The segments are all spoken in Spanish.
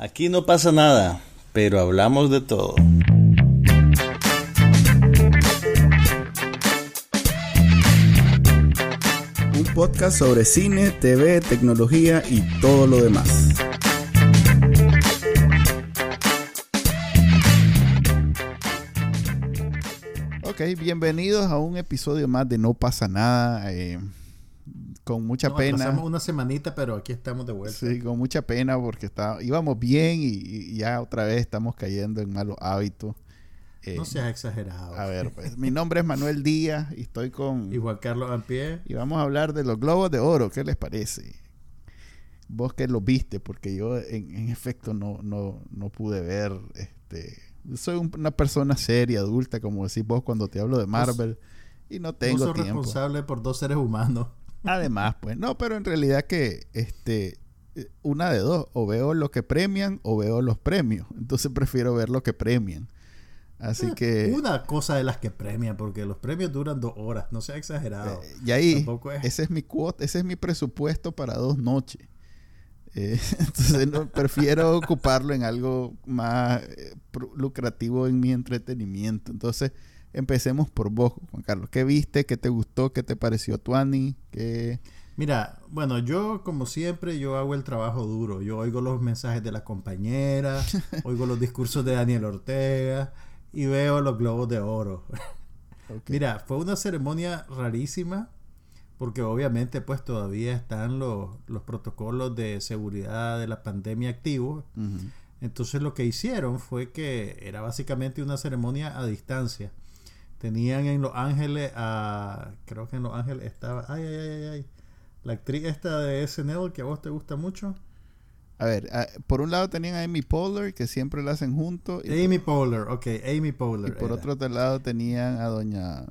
Aquí no pasa nada, pero hablamos de todo. Un podcast sobre cine, TV, tecnología y todo lo demás. Ok, bienvenidos a un episodio más de No pasa nada. eh, con mucha Nos pena. una semanita, pero aquí estamos de vuelta. Sí, con mucha pena porque está, íbamos bien y, y ya otra vez estamos cayendo en malos hábitos. Eh, No seas exagerado. a ver, pues mi nombre es Manuel Díaz y estoy con... Y Juan Carlos Ampie. Y vamos a hablar de los globos de oro. ¿Qué les parece? Vos que los viste, porque yo en, en efecto no, no, no pude ver. Este, soy un- una persona seria, adulta, como decís vos cuando te hablo de Marvel. y no No tengo sos tiempo. responsable por dos seres humanos. Además, pues, no, pero en realidad que este eh, una de dos, o veo lo que premian o veo los premios. Entonces prefiero ver lo que premian. Así que Una cosa de las que premian, porque los premios duran dos horas. No seas exagerado. eh, y ahí es- ese es mi cuota, ese es mi presupuesto para dos noches. Eh, entonces no, prefiero ocuparlo en algo más eh, lucrativo en mi entretenimiento. Entonces, empecemos por vos, Juan Carlos. ¿Qué viste? ¿Qué te gustó? ¿Qué te pareció Tuani? ¿Qué... Mira, bueno, yo como siempre, yo hago el trabajo duro. Yo oigo los mensajes de la compañera, oigo los discursos de Daniel Ortega y veo los globos de oro. Mira, fue una ceremonia rarísima porque obviamente pues todavía están los, los protocolos de seguridad de la pandemia activos. Entonces lo que hicieron fue que era básicamente una ceremonia a distancia. Tenían en Los Ángeles a... Creo que en Los Ángeles estaba... Ay, ay, ay, ay, ay. La actriz esta de SNL que a vos te gusta mucho. A ver, por un lado tenían a Amy Poehler, que siempre la hacen juntos. Y, Amy Poehler, ok, Amy y Poehler. por era. otro lado tenían a doña,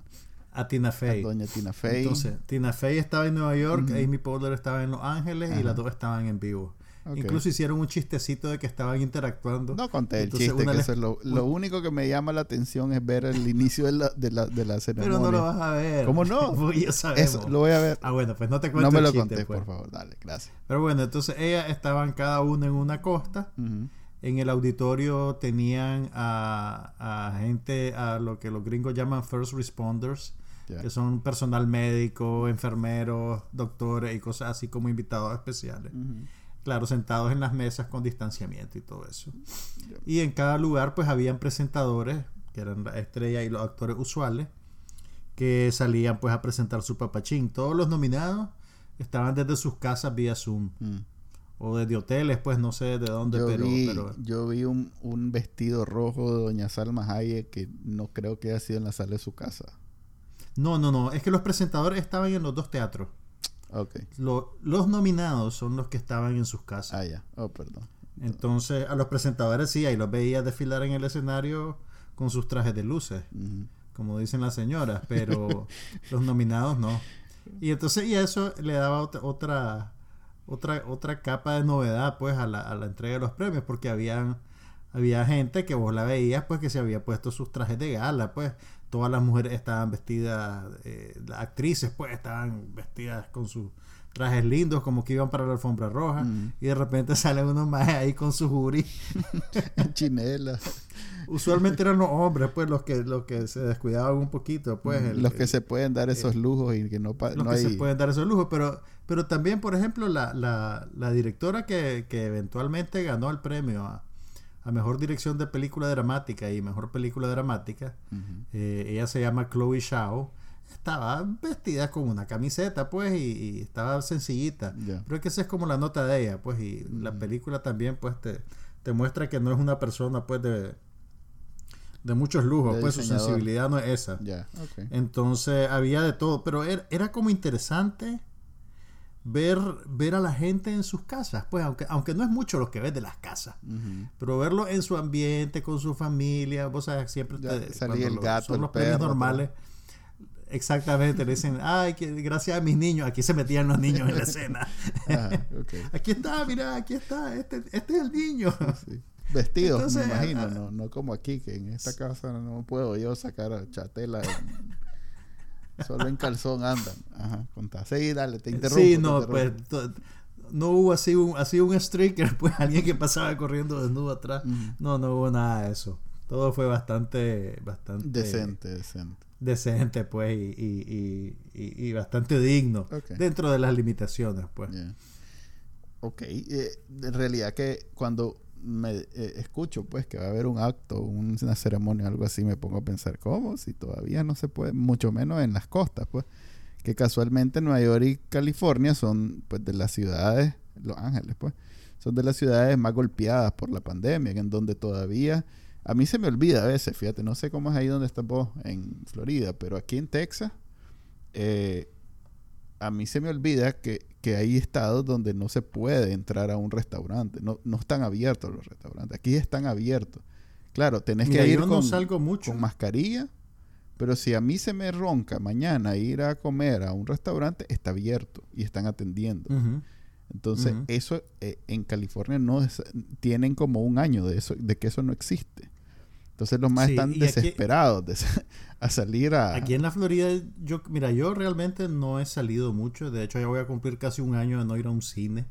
A Tina a Fey. doña Tina Fey. Entonces, Tina Fey estaba en Nueva York. Amy Poehler estaba en Los Ángeles y las dos estaban en vivo. Ok. Incluso hicieron un chistecito de que estaban interactuando. No conté el Entonces, chiste, una que eso es lo, lo único que me llama la atención es ver el inicio de la, de la, de la ceremonia. Pero no lo vas a ver. ¿Cómo no? Porque ya sabemos. Eso, lo voy a ver. Ah, bueno, pues no te cuento no me el lo chiste, conté, pues. por favor. Dale, gracias. Pero bueno, entonces ellas estaban cada una en una costa. Ujú. En el auditorio tenían a, a gente, a lo que los gringos llaman first responders, Ya. que son personal médico, enfermeros, doctores y cosas así como invitados especiales. Ujú. Claro, sentados en las mesas con distanciamiento y todo eso. Y en cada lugar pues habían presentadores, que eran la estrella y los actores usuales, que salían pues a presentar su papachín. Todos los nominados estaban desde sus casas vía Zoom. Mm. O desde hoteles, pues no sé de dónde, Yo pero, vi, pero yo vi un, un vestido rojo de doña Salma Hayek que no creo que haya sido en la sala de su casa. No, no, no. Es que los presentadores estaban en los dos teatros. Lo- los nominados son los que estaban en sus casas. Ah, ya. Oh, perdón. Entonces, a los presentadores sí, ahí los veía desfilar en el escenario con sus trajes de luces, como dicen las señoras, pero los nominados no. Y entonces, y eso le daba otra otra otra, otra capa de novedad pues a la, a la entrega de los premios, porque habían había gente que vos la veías pues que se había puesto sus trajes de gala, pues todas las mujeres estaban vestidas, eh, las actrices pues estaban vestidas con sus trajes lindos como que iban para la alfombra roja Mm. y de repente salen unos más ahí con sus jury. Chinela. Usualmente eran los hombres pues los que los que se descuidaban un poquito pues el- los que el- se pueden dar esos lujos y que no, los no que hay... se pueden dar esos lujos, pero, pero también, por ejemplo, la, la, la directora que, que eventualmente ganó el premio a, a Mejor Dirección de Película Dramática y Mejor Película Dramática, eh, ella se llama Chloe Shao, estaba vestida con una camiseta, pues, y, y estaba sencillita. Ya. Creo que esa es como la nota de ella, pues, y la película también, pues, te, te muestra que no es una persona, pues, de, de muchos lujos, De pues, su sensibilidad no es esa. Entonces había de todo, pero era, era como interesante ver, ver a la gente en sus casas, pues aunque, aunque no es mucho lo que ves de las casas, pero verlo en su ambiente, con su familia, vos sabes, siempre te, salía el lo- gato, son el los premios perro, normales. Exactamente, le dicen, ay, que gracias a mis niños, aquí se metían los niños en la escena. Ajá, ok. aquí está, mira, aquí está, este, este es el niño. Sí. Vestidos, Entonces, me imagino, ah, no, no como aquí, que en esta casa no puedo yo sacar a chatela. en- solo en calzón andan. Ajá, contá. Sí, dale, te interrumpo. Sí, no, pues no hubo así un, así un streaker, pues alguien que pasaba corriendo desnudo atrás. No, no hubo nada de eso. Todo fue bastante, bastante Decente, decente. decente, pues, y, y, y, y bastante digno dentro de las limitaciones, pues. Yeah. Ok, eh, en realidad que cuando me eh, escucho pues que va a haber un acto, un- una ceremonia, algo así, me pongo a pensar, ¿cómo? Si todavía no se puede, mucho menos en las costas, pues, que casualmente Nueva York y California son pues de las ciudades, Los Ángeles, pues, son de las ciudades más golpeadas por la pandemia, en donde todavía, a mí se me olvida a veces, fíjate, no sé cómo es ahí donde estás vos, en Florida, pero aquí en Texas, eh, a mí se me olvida que, que hay estados donde no se puede entrar a un restaurante. No, no están abiertos los restaurantes. Aquí están abiertos. Claro, tenés Mira, que ir no con, salgo mucho. con mascarilla. Pero si a mí se me ronca mañana ir a comer a un restaurante, está abierto y están atendiendo. Entonces, eso eh, en California no es- tienen como un año de eso, de que eso no existe. Entonces los más Sí, están aquí- desesperados de a salir a... Aquí en la Florida, yo, mira, yo realmente no he salido mucho. De hecho, ya voy a cumplir casi un año de no ir a un cine.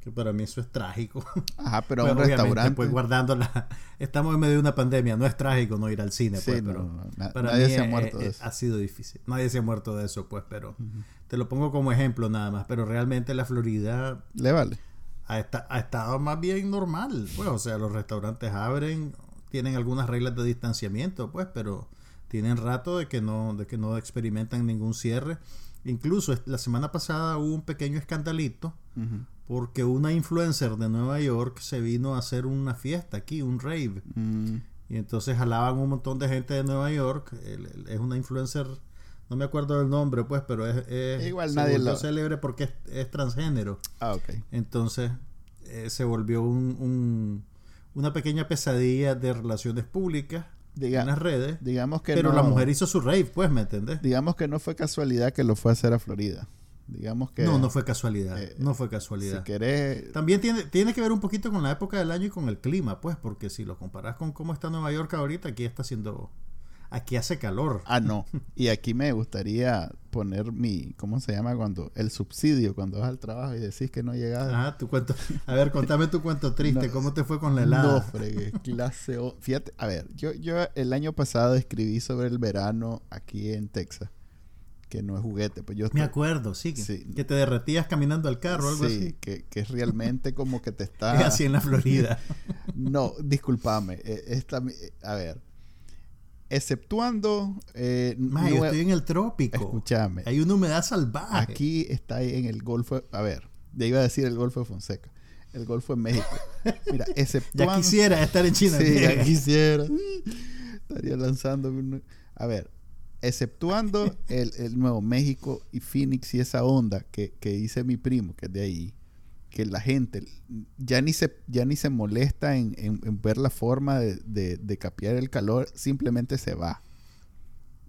Que para mí eso es trágico. Ajá, pero a Pues, un obviamente, restaurante... Pues guardando la... Estamos en medio de una pandemia. No es trágico no ir al cine, Sí, pues, no, pero... no, Para nadie mí se ha muerto de eso. ha sido difícil. Nadie se ha muerto de eso, pues, pero te lo pongo como ejemplo nada más. Pero realmente la Florida Le vale. ha, esta- ha estado más bien normal. Pues, o sea, los restaurantes abren, tienen algunas reglas de distanciamiento, pues, pero tienen rato de que no, de que no experimentan ningún cierre. Incluso la semana pasada hubo un pequeño escandalito porque una influencer de Nueva York se vino a hacer una fiesta aquí, un rave. Mm, Y entonces jalaban un montón de gente de Nueva York. Es una influencer, no me acuerdo del nombre, pues, pero es, es Igual nadie lo- célebre porque es, es transgénero. Ah, ok. Entonces eh, se volvió un, un- una pequeña pesadilla de relaciones públicas Diga- en las redes. digamos que Pero no, la mujer hizo su rave, pues, ¿me entendés? digamos que no fue casualidad que lo fue a hacer a Florida. Digamos que No, no fue casualidad. eh, no fue si casualidad. querés También tiene, tiene que ver un poquito con la época del año y con el clima, pues, porque si lo comparas con cómo está Nueva York ahorita, aquí está haciendo... Aquí hace calor. Ah, no. Y aquí me gustaría poner mi, ¿cómo se llama cuando? El subsidio cuando vas al trabajo y decís que no llegas. Ajá, tu cuento. A ver, contame tu cuento triste. No, ¿Cómo te fue con la helada? No, fregué, clase O. Fíjate, a ver, yo, yo el año pasado escribí sobre el verano aquí en Texas, que no es juguete, pues yo Me acuerdo, sí que, Sí. que te derretías caminando al carro o algo sí, así. Que, que es realmente como que te está... Es así en la Florida. No, discúlpame. eh, esta, a ver, exceptuando... Eh, yo estoy en el trópico. Escúchame. Hay una humedad salvaje. Aquí está en el Golfo... A ver, ya iba a decir el Golfo de Fonseca. El Golfo de México. Mira, exceptuando... Ya quisiera estar en China. Sí, ya quisiera. Estaría lanzando. un- A ver, exceptuando el, el Nuevo México y Phoenix y esa onda que, que dice mi primo, que es de ahí, que la gente ya ni se, ya ni se molesta en, en- en ver la forma de, de, de capear el calor, simplemente se va.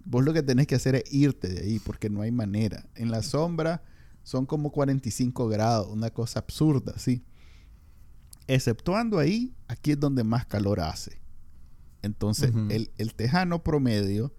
Vos lo que tenés que hacer es irte de ahí, porque no hay manera. En la sombra son como 45 grados, una cosa absurda, sí. Exceptuando ahí, aquí es donde más calor hace. Entonces, el, el tejano promedio,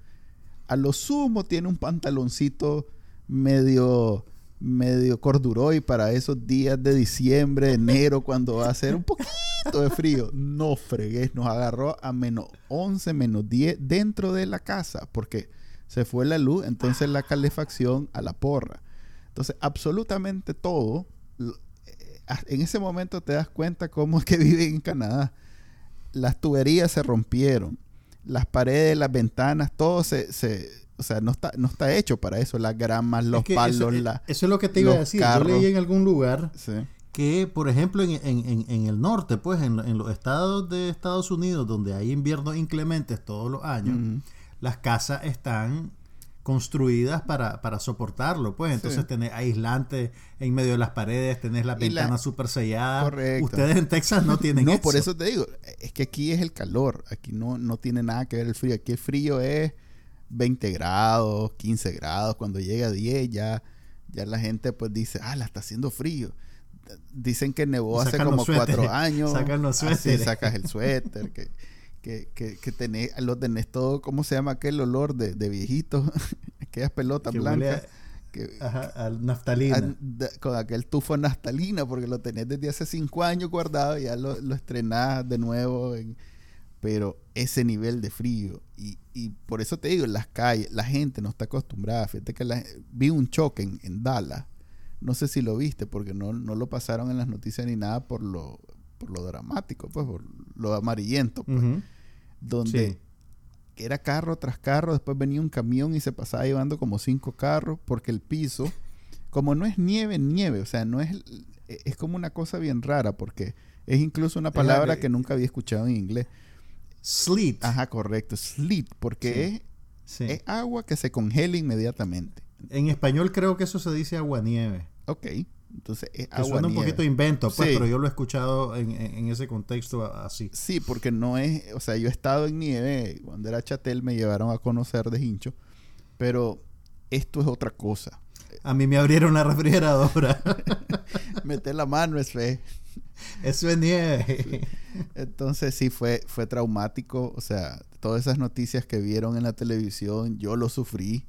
a lo sumo tiene un pantaloncito medio medio corduroy para esos días de diciembre, enero, cuando va a hacer un poquito de frío. No fregues, nos agarró a menos 11, menos 10 dentro de la casa, porque se fue la luz, entonces la calefacción a la porra. Entonces, absolutamente todo, eh, en ese momento te das cuenta cómo es que viven en Canadá. Las tuberías se rompieron, las paredes, las ventanas, todo se o sea, no está, no está hecho para eso, las gramas, los Es que palos, eso, la, eso es lo que te iba a decir. carros. Yo leí en algún lugar sí. que, por ejemplo, en, en- en- el norte, pues, en, en los estados de Estados Unidos, donde hay inviernos inclementes todos los años, las casas están construidas para, para soportarlo, pues entonces Sí. tenés aislantes en medio de las paredes, tenés las Y la- ventanas súper selladas. Correcto. Ustedes en Texas no tienen No, eso. por eso te digo, es que aquí es el calor, aquí no, no tiene nada que ver el frío, aquí el frío es 20 grados, 15 grados, cuando llega a 10 ya, ya la gente pues dice, ah, la está haciendo frío. Dicen que nevó Y hace sacan como cuatro años. sacan los Así suéteres. sacas el suéter, que, que, que, que tenés, lo tenés todo, ¿cómo se llama aquel olor de, de viejito? Aquellas pelotas que blancas. a, que, Ajá, al naftalina. a- con aquel tufo naftalina, porque lo tenés desde hace cinco años guardado y ya lo, lo estrenás de nuevo. en- pero ese nivel de frío, y, y por eso te digo, en las calles, la gente no está acostumbrada. Fíjate que la- vi un choque en, en Dallas. No sé si lo viste, porque no, no lo pasaron en las noticias ni nada por lo, por lo dramático, pues, por lo amarillento, pues, donde Sí. era carro tras carro, después venía un camión y se pasaba llevando como cinco carros, porque el piso, como no es nieve, nieve, o sea, no es, es como una cosa bien rara, porque es incluso una palabra que nunca había escuchado en inglés. Sleet. Ajá, correcto, sleet, porque Sí. es, es agua que se congela inmediatamente. En español creo que eso se dice aguanieve. Ok, entonces es Que agua suena un nieve. poquito invento, pues, Sí. pero yo lo he escuchado en, ese contexto así. Sí, porque no es, o sea, yo he estado en nieve, cuando era chatel me llevaron a conocer de hincho, pero esto es otra cosa. A mí me abrieron la refrigeradora. Meter la mano es fe. Eso es nieve. Entonces sí fue, fue traumático. O sea, todas esas noticias que vieron en la televisión, yo lo sufrí.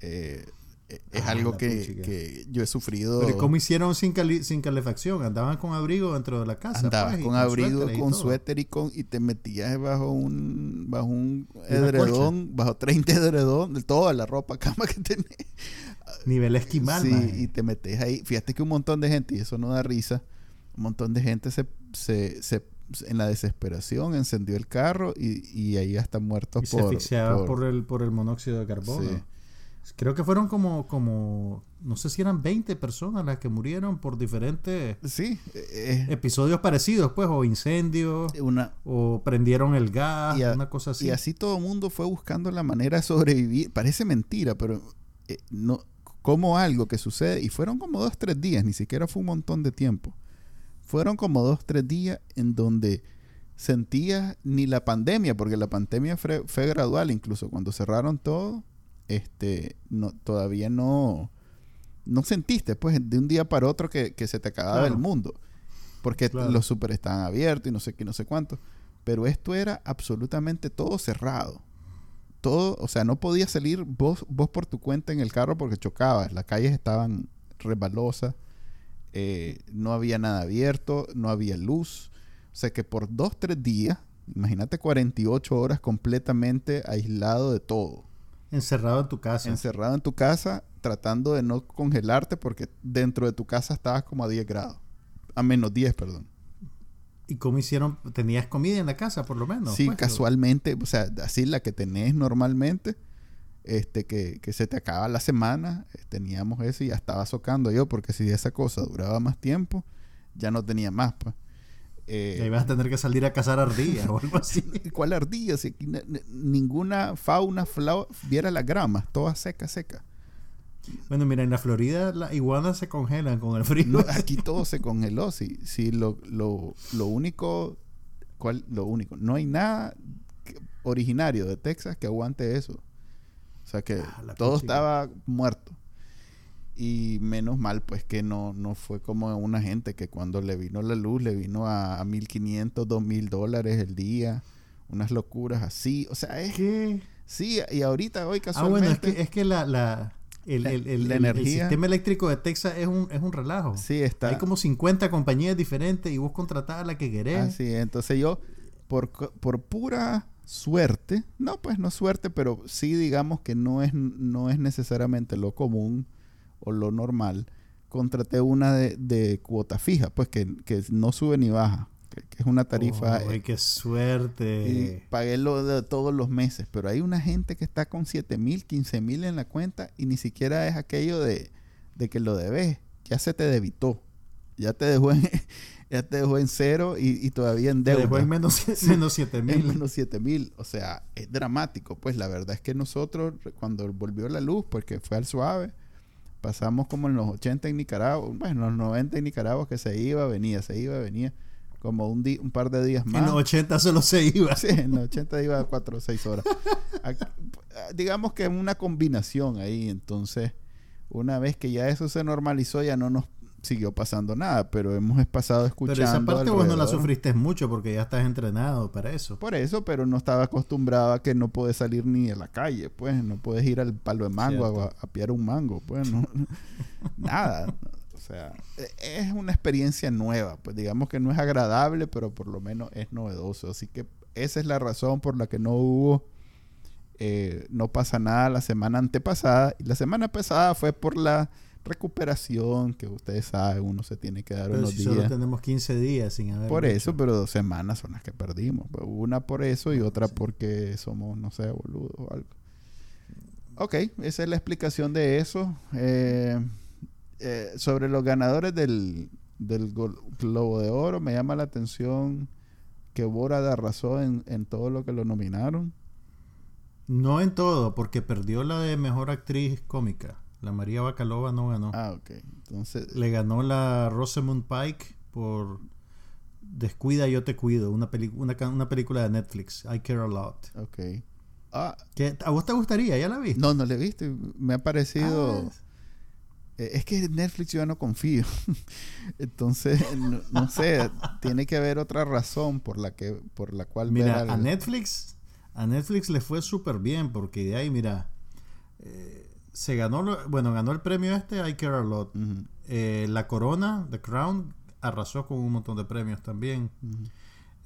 Eh, eh, es Ah, algo que, que yo he sufrido. Pero ¿cómo hicieron sin, cali- sin calefacción? ¿Andaban con abrigo dentro de la casa? Pues, y con abrigo, con todo? suéter y con y te metías bajo un bajo un edredón, bajo 30 edredón, de toda la ropa cama que tenés. Nivel esquimal, Sí, y te metes ahí. Fíjate que un montón de gente, y eso no da risa, un montón de gente se, se, se- en la desesperación encendió el carro y, y ahí hasta muertos Y se por, asfixiaba por, el, por el monóxido de carbono. Sí. Creo que fueron como, como, no sé si eran 20 personas las que murieron por diferentes Sí, eh, episodios parecidos, pues, o incendios, una, o prendieron el gas, a- una cosa así. y así todo el mundo fue buscando la manera de sobrevivir. Parece mentira, pero eh, no como algo que sucede, y fueron como dos, tres días, ni siquiera fue un montón de tiempo. Fueron como dos, tres días en donde sentías ni la pandemia, porque la pandemia fue, fue gradual, incluso cuando cerraron todo, este, no, todavía no, no sentiste, pues, de un día para otro que, que se te acababa Claro. el mundo, porque Claro. los super estaban abiertos y no sé qué, no sé cuánto, pero esto era absolutamente todo cerrado. Todo, o sea, no podías salir vos, vos por tu cuenta en el carro porque chocabas, las calles estaban resbalosas, eh, no había nada abierto, no había luz. O sea que por dos, tres días, imagínate 48 horas completamente aislado de todo. Encerrado en tu casa. Encerrado en tu casa, tratando de no congelarte porque dentro de tu casa estabas como a 10 grados. A menos 10, perdón. ¿Y cómo hicieron? ¿Tenías comida en la casa, por lo menos? sí, pues? casualmente, o sea, así la que tenés normalmente, este, que, que se te acaba la semana, eh, teníamos eso y ya estaba socando yo, porque si esa cosa duraba más tiempo, ya no tenía más, pues. Eh, Y ahí vas a tener que salir a cazar ardillas o algo así. ¿Cuál ardilla? Si aquí ninguna fauna flau- viera las gramas, toda seca, seca. Bueno, mira, en la Florida las iguanas se congelan con el frío. No, aquí todo se congeló. Sí, sí lo, lo, lo único, ¿cuál? Lo único, no hay nada que- originario de Texas que aguante eso. O sea que Ah, todo estaba muerto. Y menos mal, pues que no, no fue como una gente que cuando le vino la luz, le vino a, a 1500, 2000 dólares el día. Unas locuras así. O sea, es. ¿Qué? Sí, y ahorita, hoy Ah, casualmente. bueno, es que, es que la, la, el, el- el- la el- el energía- sistema eléctrico de Texas es un, es un relajo. Sí, está. Hay como 50 compañías diferentes y vos contratás a la que querés. Así es. Entonces yo, por, por pura suerte, no, pues no suerte, pero sí digamos que no es, no es necesariamente lo común o lo normal, contraté una de, de cuota fija, pues que, que no sube ni baja, que, que es una tarifa... ¡Ay, eh, qué suerte! y pagué lo de todos los meses, pero hay una gente que está con 7 mil, 15 mil en la cuenta y ni siquiera es aquello de, de que lo debes, ya se te debitó, ya te dejó en, ya te dejó en cero y, y todavía en Te deuda. dejó en menos, menos 7 En mil. menos 7 mil. O sea, es dramático. Pues la verdad es que nosotros, cuando volvió la luz, porque fue al suave, pasamos como en los 80 en Nicaragua, bueno, en los 90 en Nicaragua, que se iba, venía, se iba, venía, como un, un par de días más. En los 80 solo se iba. Sí, en los 80 iba a 4 o 6 horas. Aquí, digamos que una combinación ahí. Entonces, una vez que ya eso se normalizó, ya no nos siguió pasando nada, pero hemos pasado escuchando. Pero esa parte vos no la sufriste mucho porque ya estás entrenado para eso. Por eso, pero no estaba acostumbrado a que no puedes salir ni a la calle, pues no puedes ir al palo de mango a, a piar un mango, pues no, nada. O sea, e- es una experiencia nueva, pues digamos que no es agradable, pero por lo menos es novedoso. Así que esa es la razón por la que no hubo, eh, no pasa nada la semana antepasada. Y la semana pasada fue por la recuperación, que ustedes saben, uno se tiene que dar Pero unos si días. solo tenemos 15 días sin haber Por hecho. eso, pero dos semanas son las que perdimos. Pues, Una por eso y otra porque somos, no sé, boludos o algo. Ok, esa es la explicación de eso. Eh, eh, sobre los ganadores del, del Globo de Oro, me llama la atención que Borat arrasó en, en todo lo que lo nominaron. No en todo, porque perdió la de mejor actriz cómica. La María Bacalova no ganó. Ah, ok. Entonces, Le ganó la Rosamund Pike por Descuida, yo te cuido. Una, una, una película de Netflix. I care a lot. ok. Ah, ¿Qué- ¿A vos te gustaría? ¿Ya la viste? no, no le viste. Me ha parecido... Ah, Eh, Es que Netflix yo no confío. Entonces, no, no sé, tiene que haber otra razón por la que por la cual Mira, a Netflix, a Netflix le fue súper bien porque de ahí, mira, eh, se ganó, lo- bueno, ganó el premio este, I Care a Lot. Eh, la Corona, The Crown, arrasó con un montón de premios también.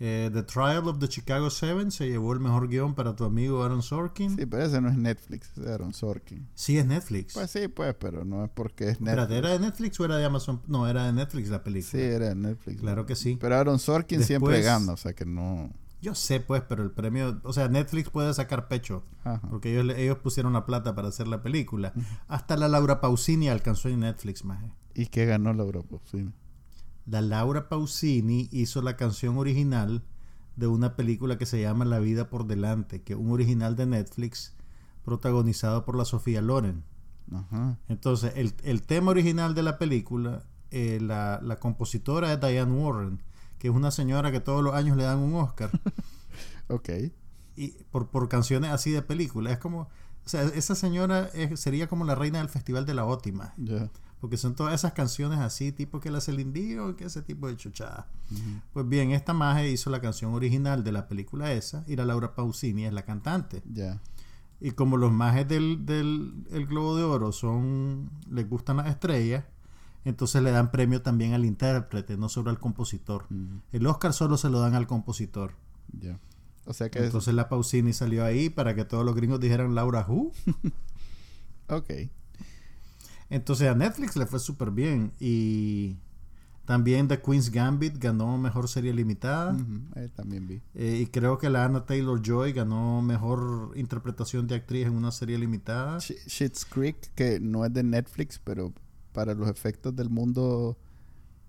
Eh, the Trial of the Chicago Seven se llevó el mejor guion para tu amigo Aaron Sorkin. Sí, pero ese no es Netflix, es Aaron Sorkin. Sí, es Netflix. Pues sí, pues, pero no es porque es Netflix. ¿era de Netflix o era de Amazon? No, era de Netflix la película. Sí, era de Netflix. Claro que sí. Pero Aaron Sorkin siempre gana, o sea que no. Yo sé, pues, pero el premio, o sea, Netflix puede sacar pecho. Ajá. Porque ellos, pusieron la plata para hacer la película. Hasta la Laura Pausini alcanzó en Netflix, maje. ¿Y qué ganó la Europa? Sí. La Laura Pausini hizo la canción original de una película que se llama La vida por delante, que es un original de Netflix protagonizado por la Sofía Loren. Ajá. Entonces, el, el tema original de la película, eh, la, la compositora es Diane Warren, que es una señora que todos los años le dan un Oscar Ok. y por, por canciones así de película. Es como, o sea, esa señora es- sería como la reina del Festival de la Ótima. Ya. Porque son todas esas canciones así, tipo que la Celine Dion, que ese tipo de chuchada. Pues bien, esta maje hizo la canción original de la película esa y la Laura Pausini es la cantante. Ya. Y como los majes del, del el Globo de Oro son les gustan las estrellas, entonces le dan premio también al intérprete, no solo al compositor. El Oscar solo se lo dan al compositor. Ya. O sea que. Entonces la Pausini salió ahí para que todos los gringos dijeran Laura Who. ok. Entonces a Netflix le fue súper bien. Y también The Queen's Gambit ganó mejor serie limitada. Eh, también vi. Eh, y creo que la Anna Taylor Joy ganó mejor interpretación de actriz en una serie limitada. Sh- Schitt's Creek, que no es de Netflix, pero para los efectos del mundo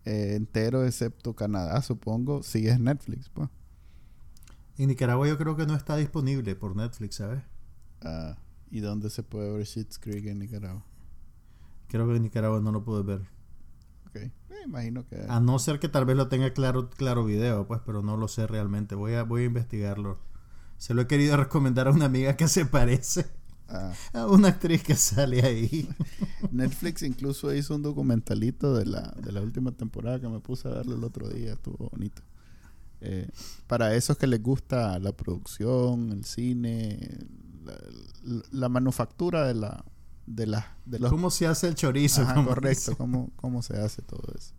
eh, entero, excepto Canadá, supongo, sí es Netflix, pues. En Nicaragua yo creo que no está disponible por Netflix, ¿sabes? Ah, ¿Y dónde se puede ver Schitt's Creek en Nicaragua? Creo que en Nicaragua no lo puedes ver. Ok. Eh, imagino que... A no ser que tal vez lo tenga claro, claro video, pues, pero no lo sé realmente. Voy a, voy a investigarlo. Se lo he querido recomendar a una amiga que se parece a una actriz que sale ahí. Netflix incluso hizo un documentalito de la, de la última temporada que me puse a verlo el otro día. Estuvo bonito. Eh, para esos que les gusta la producción, el cine, la, la manufactura de la de la de los ¿Cómo se hace el chorizo? Ajá, correcto, cómo, cómo se hace todo eso.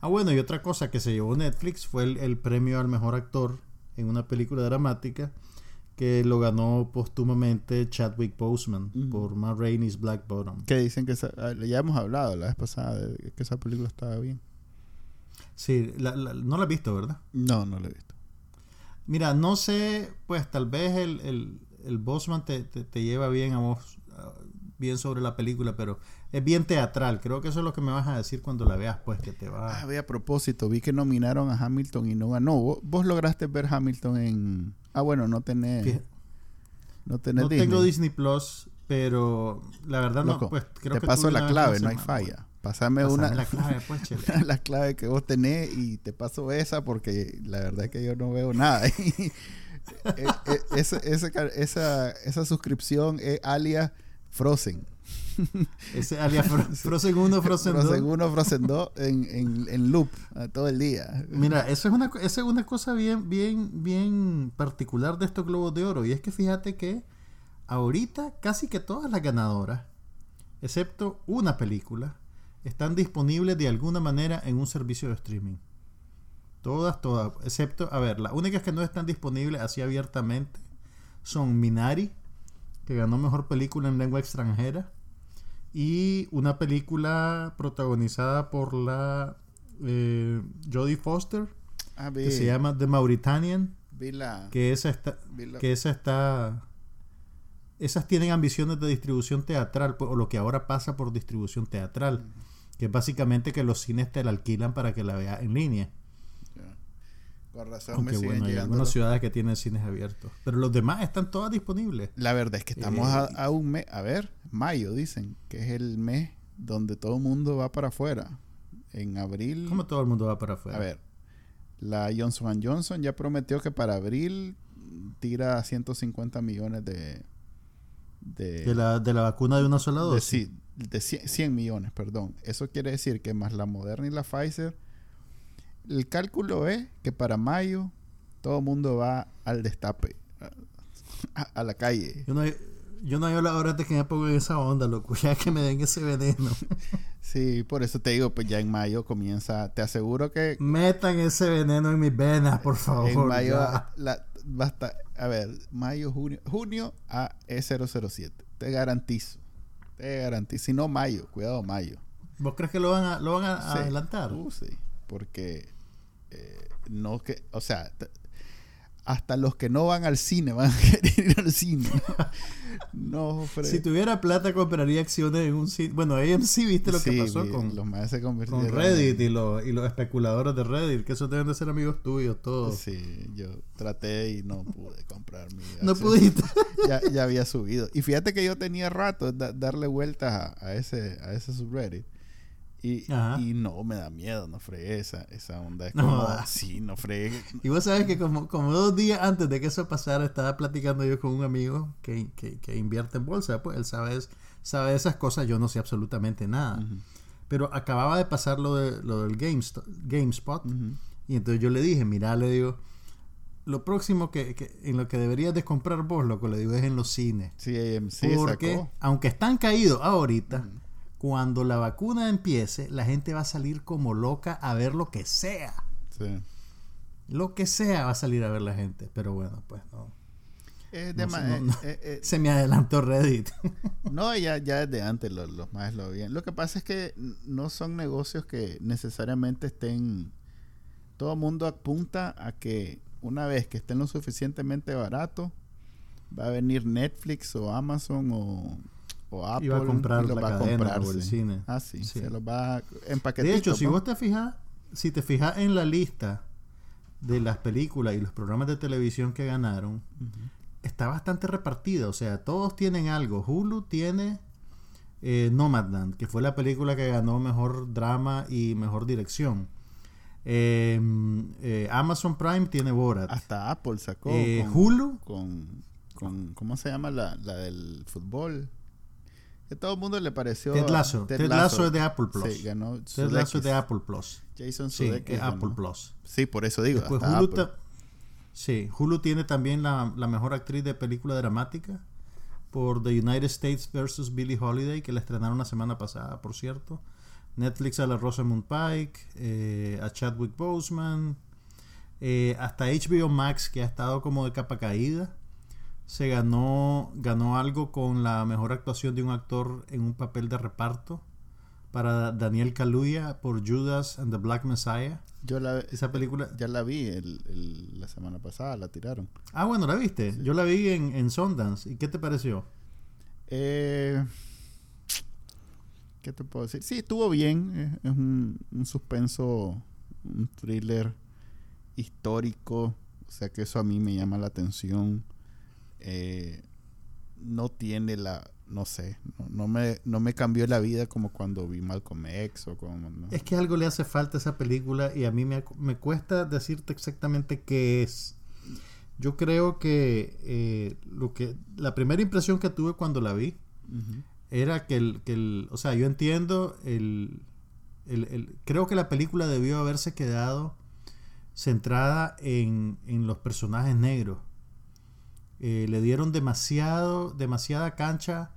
Ah, bueno, y otra cosa que se llevó Netflix fue el, el premio al mejor actor en una película dramática que lo ganó póstumamente Chadwick Boseman Ujú. por Ma Rainey's Black Bottom. Que dicen que esa- ah, ya hemos hablado la vez pasada de que esa película estaba bien. Sí, la- la- no la has visto, ¿verdad? No, no la he visto. Mira, no sé, pues tal vez el, el, el Boseman te, te, te lleva bien a vos, ah, bien sobre la película, pero es bien teatral. Creo que eso es lo que me vas a decir cuando la veas, pues que te va... Ah, ve, a propósito, vi que nominaron a Hamilton y no ganó. ¿Vos, vos lograste ver Hamilton en... Ah, bueno, no tenés... No tenés no Disney. tengo Disney Plus, pero la verdad Loco, no, pues creo te que paso la clave, no hay semana. falla. Pásame una... la clave, pues, la clave que vos tenés y te paso esa porque la verdad es que yo no veo nada. Eh, eh, esa, esa, esa, esa suscripción es alias Frozen. Ese alias Fro- Frozen 1, Frozen 2. Frozen 1, Frozen 2 en, en, en loop a todo el día. Mira, eso es una, esa es una cosa bien, bien, bien particular de estos globos de oro. Y es que fíjate que ahorita casi que todas las ganadoras, excepto una película, están disponibles de alguna manera en un servicio de streaming. Todas, todas. Excepto, a ver, las únicas que no están disponibles así abiertamente son Minari, que ganó mejor película en lengua extranjera, y una película protagonizada por la eh, Jodie Foster, Ah, que se llama The Mauritanian, la, que esa está, la- que esa está, esas tienen ambiciones de distribución teatral, pues, o lo que ahora pasa por distribución teatral, que es básicamente que los cines te la alquilan para que la veas en línea. Con razón Aunque me siguen bueno, hay llegando algunas los- ciudades que tienen cines abiertos, pero los demás están todas disponibles. La verdad es que estamos Eh, a, a un mes, a ver, mayo dicen, que es el mes donde todo el mundo va para afuera. En abril, Como todo el mundo va para afuera. a ver, la Johnson Johnson ya prometió que para abril tira 150 millones de... De, de la, de la vacuna de una sola de, dosis. sí, de 100, 100 millones, perdón. Eso quiere decir que más la Moderna y la Pfizer, el cálculo es que para mayo todo el mundo va al destape, a, a la calle. Yo no, yo no la hora de que me pongo en esa onda, loco. Ya que me den ese veneno. Sí, por eso te digo, pues ya en mayo comienza, te aseguro que Metan ese veneno en mis venas, por favor. en mayo ya. la, basta, a ver, mayo, junio, junio a E007, te garantizo, te garantizo, si no mayo, cuidado mayo. ¿Vos crees que lo van a, lo van a Sí. adelantar? Uh, sí, porque eh, no que, o sea, hasta los que no van al cine van a querer ir al cine. No, Fred. Si tuviera plata, compraría acciones en un sitio. Bueno, AMC, viste lo Sí, que pasó con, los más se con Reddit y los, y los especuladores de Reddit, que esos deben de ser amigos tuyos todos. Sí, yo traté y no pude comprar mi No pudiste. ya, ya había subido. Y fíjate que yo tenía rato da- darle vueltas a, a ese a ese subreddit. Y, no, me da miedo, no fregué esa, esa onda. Es No como, sí, no fregué. Y vos sabes que como, como dos días antes de que eso pasara, estaba platicando yo con un amigo que, que, que invierte en bolsa. Pues él sabe, sabe esas cosas, yo no sé absolutamente nada. Ujú, Pero acababa de pasar lo, de, lo del GameStop, GameSpot. ujú. Y entonces yo le dije, mira, le digo, lo próximo que, que- en lo que deberías de comprar vos, loco, le digo, es en los cines. Sí, AMC Porque, sacó. aunque están caídos ahorita, cuando la vacuna empiece, la gente va a salir como loca a ver lo que sea. Sí. Lo que sea va a salir a ver la gente. Pero bueno, pues no. Eh, de No no- eh, no. eh, eh, Se me adelantó Reddit. no, ya, ya desde antes los, los más lo habían. Lo que pasa es que no son negocios que necesariamente estén. Todo mundo apunta a que una vez que estén lo suficientemente barato, va a venir Netflix o Amazon o, o Apple Iba a comprar y los la va a cadena comprar, o el sí. cine. Ah, sí, Sí. se los va en De paquetitos. hecho, si vos te fijas, si te fijas en la lista de las películas y los programas de televisión que ganaron, está bastante repartida. O sea, todos tienen algo. Hulu tiene eh, Nomadland, que fue la película que ganó mejor drama y mejor dirección. Eh, eh, Amazon Prime tiene Borat. Hasta Apple sacó. Eh, con- Hulu con, con ¿cómo se llama la, la del fútbol? Que todo el mundo le pareció Ted Lasso. Ted Lasso es de Apple Plus. Sí, ganó Ted Lasso es de. Apple Plus. Jason Sí, Sudeikis es Apple. Plus. Sí, por eso digo, Después hasta Hulu, Apple. sí, Hulu tiene también la, la mejor actriz de película dramática por The United States vs. Billie Holiday, que la estrenaron la semana pasada, por cierto. Netflix a la Rosamund Pike, eh, a Chadwick Boseman, eh, hasta HBO Max, que ha estado como de capa caída. Se ganó, ganó algo con la mejor actuación de un actor en un papel de reparto para Daniel Kaluuya por Judas and the Black Messiah. Yo la, Esa película, ya la vi el- el- la semana pasada, la tiraron. Ah, bueno, ¿la viste? Yo la vi en, en Sundance. ¿Y qué te pareció? Eh, ¿Qué te puedo decir? Sí, estuvo bien. Es, es un, un suspenso, un thriller histórico. O sea que eso a mí me llama la atención. Eh, no tiene la... No sé, no, no me, no me cambió la vida como cuando vi Malcolm X o como... ¿no? Es que algo le hace falta a esa película y a mí me, me cuesta decirte exactamente qué es. Yo creo que, eh, lo que la primera impresión que tuve cuando la vi era que el, que el o sea, yo entiendo el, el, el- creo que la película debió haberse quedado centrada en, en los personajes negros. Eh, le dieron demasiado, demasiada cancha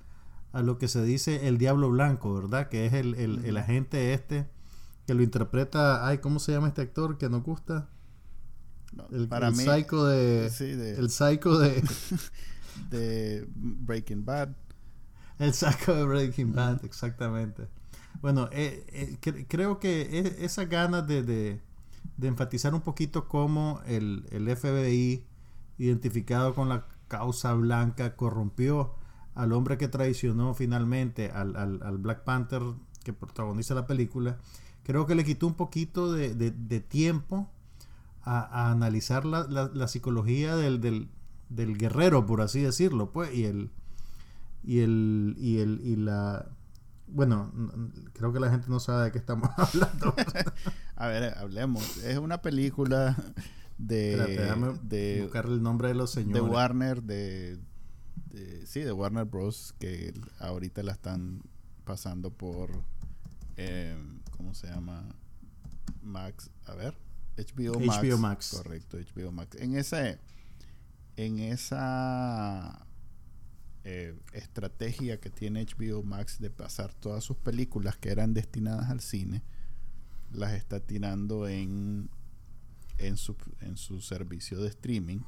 a lo que se dice el Diablo Blanco, ¿verdad? Que es el, el- el agente este que lo interpreta, ay, ¿cómo se llama este actor que nos gusta? No, El, para el mí, psycho de... sí, de, El psycho de... de Breaking Bad. El saco de Breaking Bad, exactamente. Bueno, eh, eh, cre- creo que e- esas ganas de, de- de enfatizar un poquito cómo el, el FBI, identificado con la causa blanca, corrompió al hombre que traicionó finalmente al, al- al Black Panther que protagoniza la película, creo que le quitó un poquito de, de- tiempo a, a analizar la, la- la psicología del, del- del guerrero, por así decirlo, pues, y el y el y el y la bueno creo que la gente no sabe de qué estamos hablando A ver, hablemos. Es una película de, Espérate, déjame de, buscar el nombre de los de señores Warner, de, de- sí, de Warner Bros. que ahorita la están pasando por, eh, ¿cómo se llama? Max, a ver, HBO Max. HBO Max. Correcto, HBO Max. En ese, en esa eh, estrategia que tiene HBO Max de pasar todas sus películas que eran destinadas al cine, las está tirando en, en, su, en su servicio de streaming.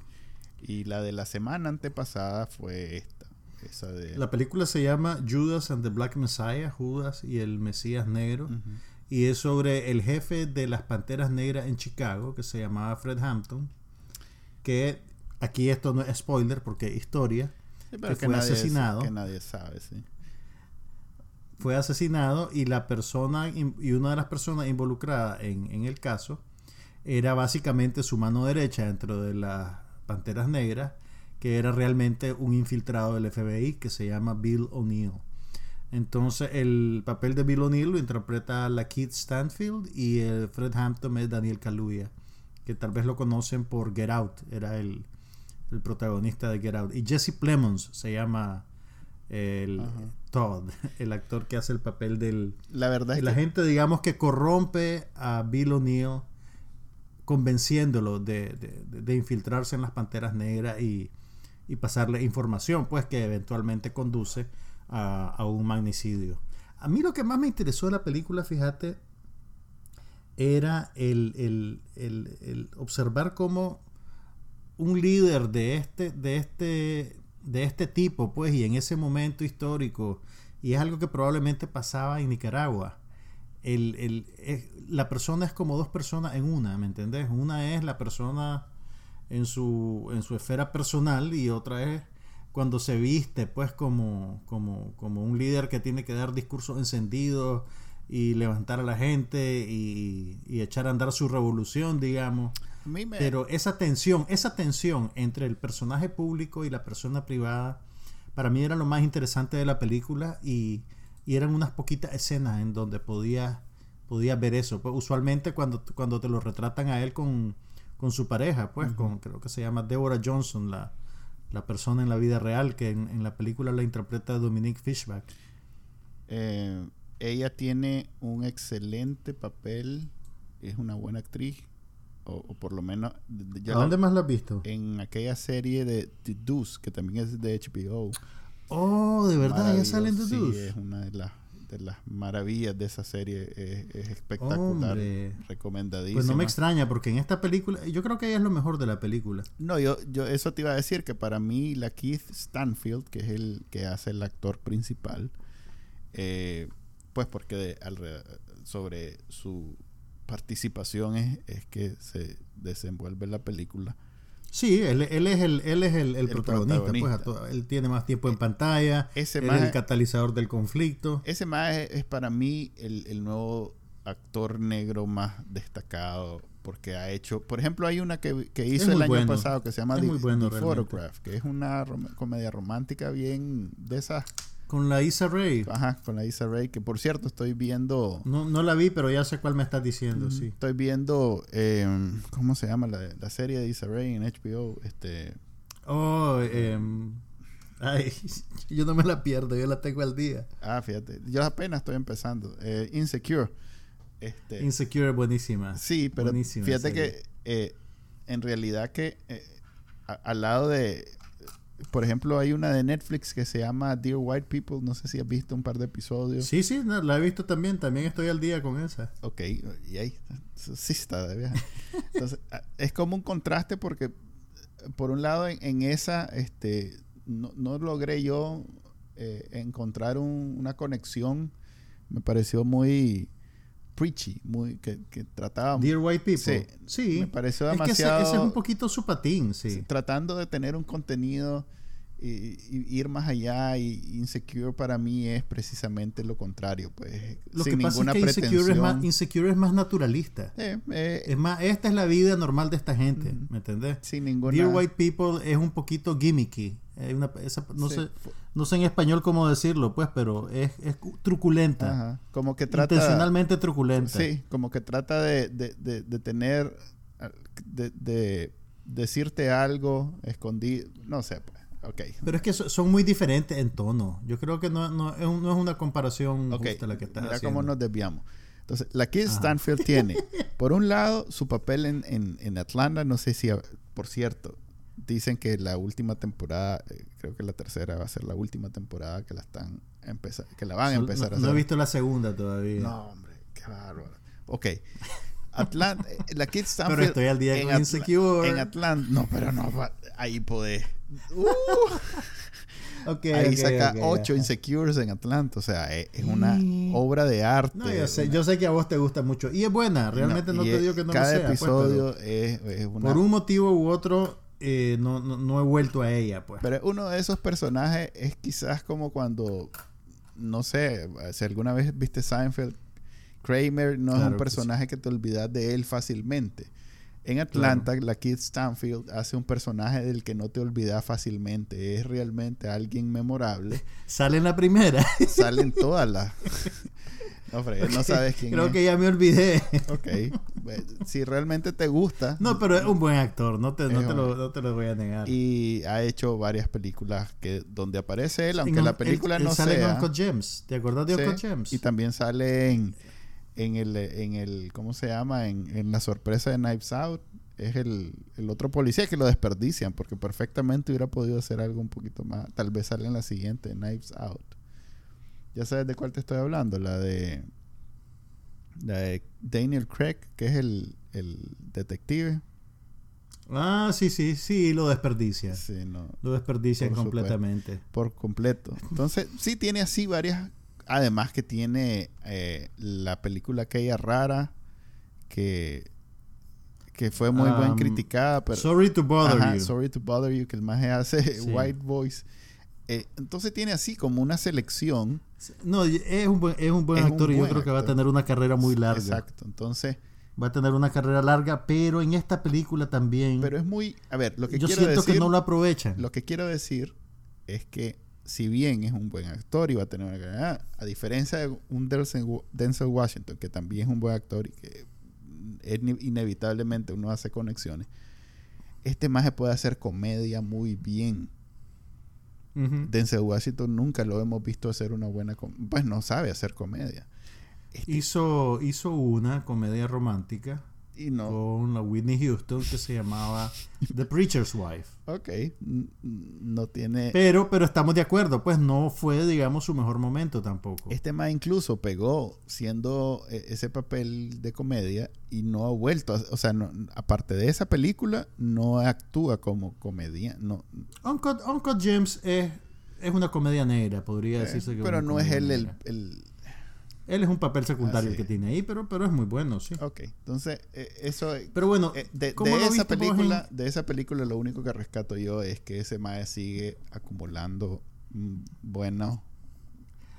Y la de la semana antepasada fue esta. Esa de... la película se llama Judas and the Black Messiah Judas y el Mesías Negro y es sobre el jefe de las Panteras Negras en Chicago que se llamaba Fred Hampton que aquí esto no es spoiler porque es historia Sí, pero que fue nadie- asesinado. Que nadie sabe, sí. fue asesinado y la persona y una de las personas involucradas en, en el caso era básicamente su mano derecha dentro de las Panteras Negras, que era realmente un infiltrado del FBI que se llama Bill O'Neill. Entonces el papel de Bill O'Neill lo interpreta la Keith Stanfield y el Fred Hampton es Daniel Kaluuya, que tal vez lo conocen por Get Out, era el, el protagonista de Get Out. Y Jesse Plemons se llama el Ajá. Todd, el actor que hace el papel del... La verdad es La que gente, digamos, que corrompe a Bill O'Neill convenciéndolo de, de- infiltrarse en las Panteras Negras y, y pasarle información, pues que eventualmente conduce a, a un magnicidio. A mí lo que más me interesó de la película, fíjate, era el, el- el- el observar cómo un líder de este, de este, de este tipo, pues, y en ese momento histórico, y es algo que probablemente pasaba en Nicaragua. El, el- es- la persona es como dos personas en una, ¿me entendés? Una es la persona en su, en su esfera personal y otra es cuando se viste pues como, como, como un líder que tiene que dar discursos encendidos y levantar a la gente y, y echar a andar su revolución, digamos. me- Pero esa tensión, esa tensión entre el personaje público y la persona privada, para mí era lo más interesante de la película y, y eran unas poquitas escenas en donde podías podía ver eso. Pues usualmente cuando, cuando te lo retratan a él con, con su pareja, pues con creo que se llama Deborah Johnson, la, la persona en la vida real, que en, en la película la interpreta Dominique Fishback. eh, ella tiene un excelente papel, es una buena actriz, o, o por lo menos ¿A la- dónde más la has visto? en aquella serie de The Deuce, que también es de HBO. Oh, de verdad, ya salen de Sí, es una de las, de las maravillas de esa serie, es, es espectacular, Hombre. recomendadísima. Pues no me extraña, porque en esta película, yo creo que ella es lo mejor de la película. No, yo, yo eso te iba a decir que para mí la Keith Stanfield, que es el que hace el actor principal, eh, pues porque de- alre- sobre su participación es, es que se desenvuelve la película. Sí, él, él es el, él es el, el El protagonista, pues, protagonista. a él tiene más tiempo en pantalla, Ese él más- es el catalizador del conflicto. Ese más es, es para mí el, el nuevo actor negro más destacado porque ha hecho, por ejemplo, hay una que, que hizo el año bueno. pasado que se llama The, bueno. Photograph, que es una rom- comedia romántica bien de esas, Con la Issa Rae. ajá, con la Issa Rae, que por cierto estoy viendo, No, no la vi, pero ya sé cuál me estás diciendo, sí. estoy viendo, eh, ¿cómo se llama la, la serie de Issa Rae en HBO? Este, Oh, em, Ay, yo no me la pierdo, yo la tengo al día. Ah, fíjate. Yo apenas estoy empezando. Eh, Insecure. Este, Insecure es buenísima. Sí, pero Buenísima fíjate serie. que eh, en realidad que eh, al lado de, por ejemplo, hay una de Netflix que se llama Dear White People, no sé si has visto un par de episodios. Sí, sí, no, la he visto también. También estoy al día con esa. Ok, y ahí sí está de viaje. Entonces, es como un contraste porque, por un lado, en, en esa, este, no, no logré yo eh, encontrar un- una conexión. Me pareció muy preachy, muy que, que trataba Dear White People. Sí, Sí. me pareció Es que ese, demasiado ese es un poquito su patín, sí. tratando de tener un contenido y, y ir más allá y Insecure para mí es precisamente lo contrario pues Lo sin que pasa ninguna es que Insecure es, pretensión más, Insecure es más naturalista. Eh, eh, Es más, esta es la vida normal de esta gente. ¿me entendés? sin ninguna Dear White People es un poquito gimmicky. Es una- esa- no, Sí, sé, no sé en español cómo decirlo, pues, pero es, es truculenta. ajá, como que trata Intencionalmente truculenta. sí como que trata de, de, de, de tener de, de decirte algo escondido no sé pues ok Pero es que so- son muy diferentes en tono. Yo creo que no, no, no es una comparación justa la que estás mira haciendo. cómo nos desviamos. Entonces, la Ajá. Stanfield tiene, por un lado, su papel en, en, en Atlanta, no sé si, por cierto, dicen que la última temporada, eh, creo que la tercera va a ser la última temporada que la están empezar, que la van a empezar no, a no hacer. he visto la segunda todavía. No, hombre, qué bárbaro. Ok. Atlanta, eh, la Kid Stanfield. Pero estoy al día en con Insecure. En Atlanta, no, pero no, ahí podés. Uh, Ok, ahí saca ok, ocho. Insecures en Atlanta. O sea, es, es una Y- obra de arte. No, yo sé, una- yo sé que a vos te gusta mucho. Y es buena, realmente no, te es- digo que no cada lo sea. pues, episodio es una... por un motivo u otro, eh, no, no, no he vuelto a ella, pues. Pero uno de esos personajes es quizás como cuando, no sé, si alguna vez viste Seinfeld, Kramer no es un que personaje que, te olvidas de él fácilmente. En Atlanta, la Kid Stanfield hace un personaje del que no te olvidas fácilmente. Es realmente alguien memorable. Sale en la primera. Salen todas las... No, Fred, no sabes quién Creo es. que ya me olvidé. Ok. Si realmente te gusta... No, pero es un buen actor, no te, no lo, no te lo voy a negar. Y ha hecho varias películas que donde aparece él, aunque un- la película él- él no sale sea. en Uncut Gems. ¿Te acordás de Sí, Uncut Gems? Y también sale en, en el en el ¿cómo se llama? En, en la sorpresa de Knives Out. Es el, el otro policía que lo desperdician porque perfectamente hubiera podido hacer algo un poquito más. Tal vez sale en la siguiente, Knives Out. Ya sabes de cuál te estoy hablando, la de la de Daniel Craig, que es el, el detective. Ah, sí, sí, sí, lo desperdicia. Sí, no. Lo desperdician supuesto. completamente. por completo. Entonces, sí tiene así varias. Además que tiene eh, la película aquella rara que, que fue muy bien Um, criticada. Pero, Sorry to bother Ajá, you. Sorry to bother you, que el más hace Sí. White Voice. Eh, entonces tiene así como una selección. No, es un buen, es un buen Es un actor y yo creo que va a tener una carrera muy larga. Exacto. Entonces, Va a tener una carrera larga, pero en esta película también pero es muy. A ver, lo que yo quiero siento decir. que no lo aprovechan. Lo que quiero decir es que si bien es un buen actor y va a tener una carrera, a diferencia de un Denzel Washington, que también es un buen actor y que es ni- inevitablemente uno hace conexiones, este más se puede hacer comedia muy bien. Denzel Washington nunca lo hemos visto hacer una buena. Pues no sabe hacer comedia. Este- Hizo, hizo una comedia romántica y no. con la Whitney Houston que se llamaba The Preacher's Wife. Ok. No tiene. Pero, pero estamos de acuerdo, pues no fue, digamos, su mejor momento tampoco. Este más incluso pegó siendo eh, ese papel de comedia y no ha vuelto. a- o sea, no- aparte de esa película, no actúa como comedia. No, Uncut, Uncut Gems es, es una comedia negra, podría eh, decirse que pero no es él el, el- Él es un papel secundario Ah, sí. que tiene ahí, pero, pero es muy bueno, sí. Ok, entonces eh, eso... eh, Pero bueno, eh, de, ¿cómo de lo esa película, en- de esa película lo único que rescato yo es que ese mae sigue acumulando mm, buenos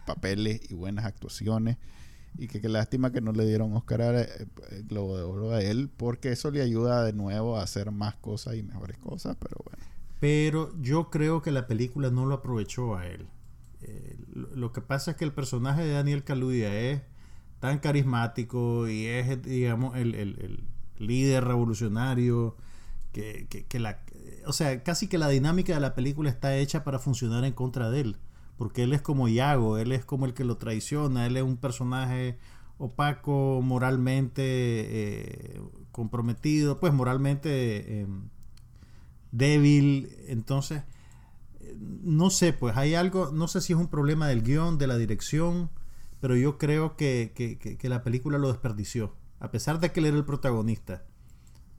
papeles y buenas actuaciones y que qué lástima que no le dieron Oscar a, eh, eh, Globo de Oro a él porque eso le ayuda de nuevo a hacer más cosas y mejores cosas, pero bueno. Pero yo creo que la película no lo aprovechó a él. Eh, lo, que pasa es que el personaje de Daniel Kaluuya es tan carismático y es, digamos, el, el- el líder revolucionario que, que- que la, o sea, casi que la dinámica de la película está hecha para funcionar en contra de él. Porque él es como Iago, él es como el que lo traiciona, él es un personaje opaco, moralmente eh, comprometido, pues moralmente em, débil. Entonces, no sé, pues hay algo, no sé si es un problema del guion, de la dirección, pero yo creo que, que la película lo desperdició. A pesar de que él era el protagonista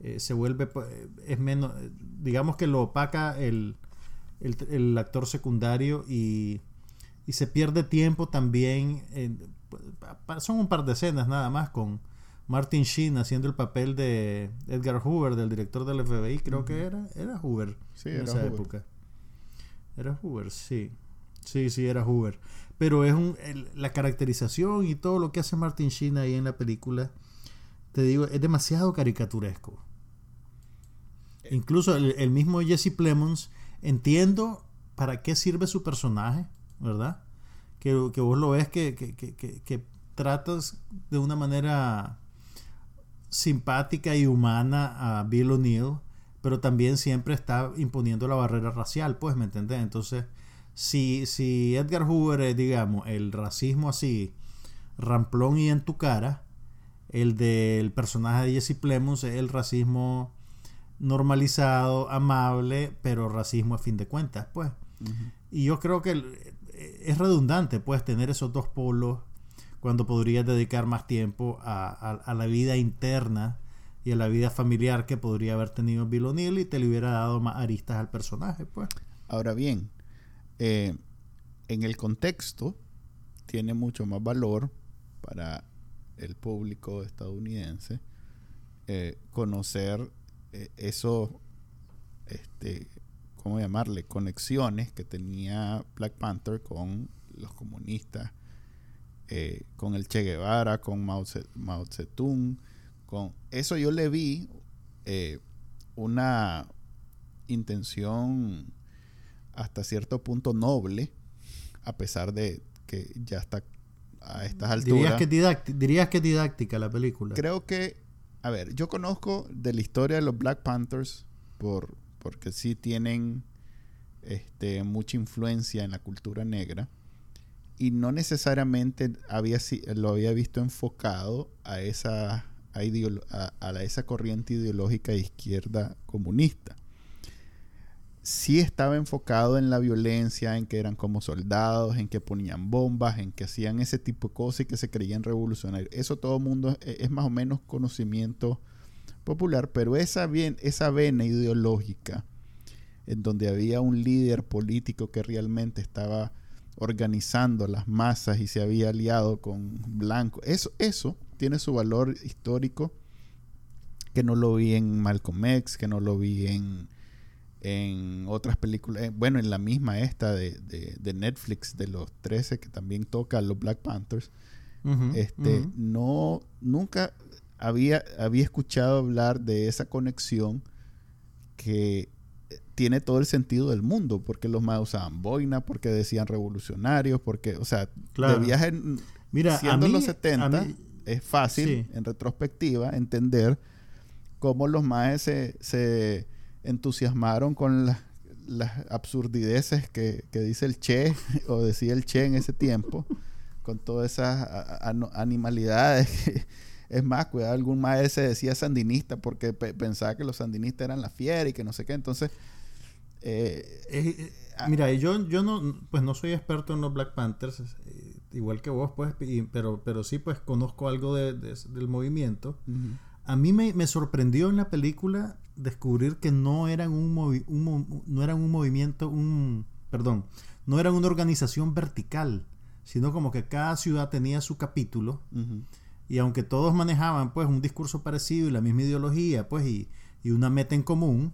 eh, se vuelve, pues, es menos, digamos que lo opaca el, el, actor secundario y, y, se pierde tiempo también. son un par de escenas nada más con Martin Sheen haciendo el papel de Edgar Hoover, del director del FBI, creo que era, era Hoover en esa época. Era Hoover, sí. Sí, sí, era Hoover. Pero es un, la caracterización y todo lo que hace Martin Sheen ahí en la película, te digo, es demasiado caricaturesco. Incluso el, mismo Jesse Plemons, entiendo para qué sirve su personaje, ¿verdad? Que, vos lo ves que, que, tratas de una manera simpática y humana a Bill O'Neill, pero también siempre está imponiendo la barrera racial, pues, ¿me entendés? Entonces, si, si Edgar Hoover es, digamos, el racismo así, ramplón y en tu cara, el del personaje de Jesse Plemons es el racismo normalizado, amable, pero racismo a fin de cuentas, pues. Y yo creo que eh, es redundante, pues, tener esos dos polos cuando podrías dedicar más tiempo a, la vida interna y a la vida familiar que podría haber tenido Bill O'Neill y te le hubiera dado más aristas al personaje, pues. Ahora bien, eh, en el contexto tiene mucho más valor para el público estadounidense eh, conocer eh, eso, este, ¿cómo llamarle? Conexiones que tenía Black Panther con los comunistas, con el Che Guevara, con Mao, Zedong, con eso yo le vi eh, una intención hasta cierto punto noble, a pesar de que ya está a estas alturas. Dirías que, dirías que didáctica la película. Creo que a ver, yo conozco de la historia de los Black Panthers por, porque sí tienen este, mucha influencia en la cultura negra y no necesariamente había, lo había visto enfocado a esa, a, esa corriente ideológica de izquierda comunista sí estaba enfocado en la violencia, en que eran como soldados, en que ponían bombas, en que hacían ese tipo de cosas y que se creían revolucionarios. Eso todo el mundo es, más o menos conocimiento popular, pero esa, bien, esa vena ideológica en donde había un líder político que realmente estaba organizando las masas y se había aliado con Blanco, eso, eso tiene su valor histórico que no lo vi en Malcolm X, que no lo vi en en otras películas, eh, bueno, en la misma esta de, de, Netflix de los 13 que también toca a los Black Panthers, este, no, nunca había, había escuchado hablar de esa conexión que tiene todo el sentido del mundo, porque los más usaban boina, porque decían revolucionarios, porque, o sea, de viaje, Mira, siendo los 70, es fácil en retrospectiva entender cómo los más se entusiasmaron con las absurdideces que, dice el Che o decía el Che en ese tiempo, con todas esas animalidades. es más, cuidado, algún maestro decía sandinista porque pensaba que los sandinistas eran la fiera y que no sé qué. Entonces, eh, eh, mira, yo, yo no, pues no soy experto en los Black Panthers, eh, igual que vos, pues, pero, pero sí, pues conozco algo de, del movimiento. A mí me, me, sorprendió en la película descubrir que no eran un, no eran un movimiento, un, perdón, no eran una organización vertical, sino como que cada ciudad tenía su capítulo y aunque todos manejaban pues un discurso parecido y la misma ideología pues y, una meta en común,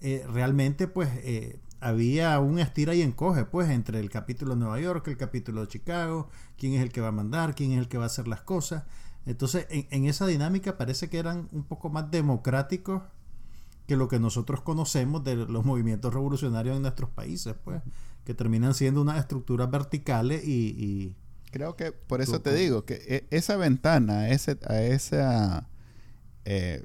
eh, realmente pues eh, había un estira y encoge pues entre el capítulo de Nueva York, el capítulo de Chicago, quién es el que va a mandar, quién es el que va a hacer las cosas. Entonces, en, en, esa dinámica parece que eran un poco más democráticos que lo que nosotros conocemos de los movimientos revolucionarios en nuestros países, pues, que terminan siendo unas estructuras verticales y... Creo que por eso te digo que e, esa ventana, ese, a esa, eh,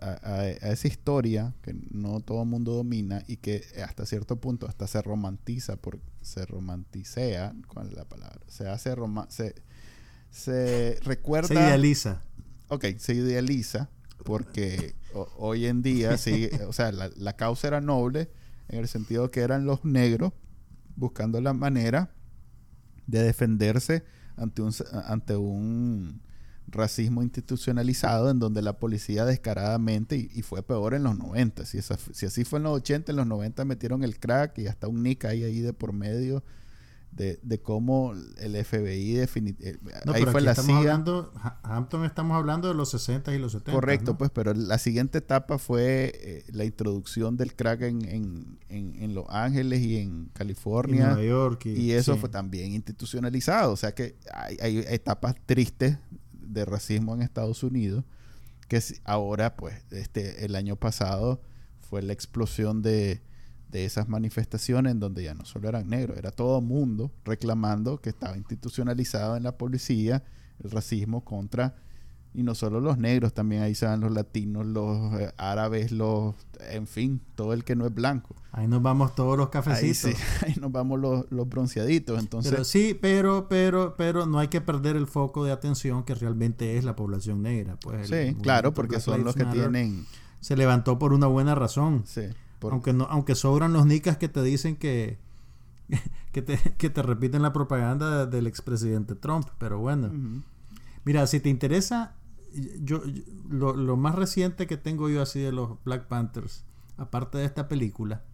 a, esa historia que no todo el mundo domina y que hasta cierto punto hasta se romantiza, por, se romanticea, ¿cuál es la palabra? Se hace se, se recuerda... Se idealiza. Ok, se idealiza porque hoy en día, sí, o sea, la, la causa era noble en el sentido que eran los negros buscando la manera de defenderse ante un, ante un racismo institucionalizado en donde la policía descaradamente, y, fue peor en los 90, si, si así fue en los 80, en los 90 metieron el crack y hasta un nick ahí, ahí de por medio de, de cómo el FBI definitivamente... Eh, ahí fue la estamos Hablando, Hampton estamos hablando de los 60 y los 70. Correcto, pues, pero la siguiente etapa fue eh, la introducción del crack en, en, en, Los Ángeles y en California. Y Nueva York. Y, eso fue también institucionalizado. O sea que hay, hay etapas tristes de racismo en Estados Unidos que ahora, pues, este, el año pasado fue la explosión de de esas manifestaciones en donde ya no solo eran negros, era todo mundo reclamando que estaba institucionalizado en la policía el racismo contra, y no solo los negros, también ahí se van los latinos, los eh, árabes, los, en fin, todo el que no es blanco. Ahí nos vamos todos los cafecitos. Ahí, sí, ahí nos vamos los, los, bronceaditos, entonces. Pero sí, pero, pero, pero no hay que perder el foco de atención que realmente es la población negra. Pues sí, claro, porque son los que tienen... Se levantó por una buena razón. Sí. Aunque, no, aunque sobran los nicas que te dicen que, que, te, que te repiten la propaganda del expresidente Trump. Pero bueno. Mira, si te interesa, yo, lo, lo, más reciente que tengo yo así de los Black Panthers, aparte de esta película,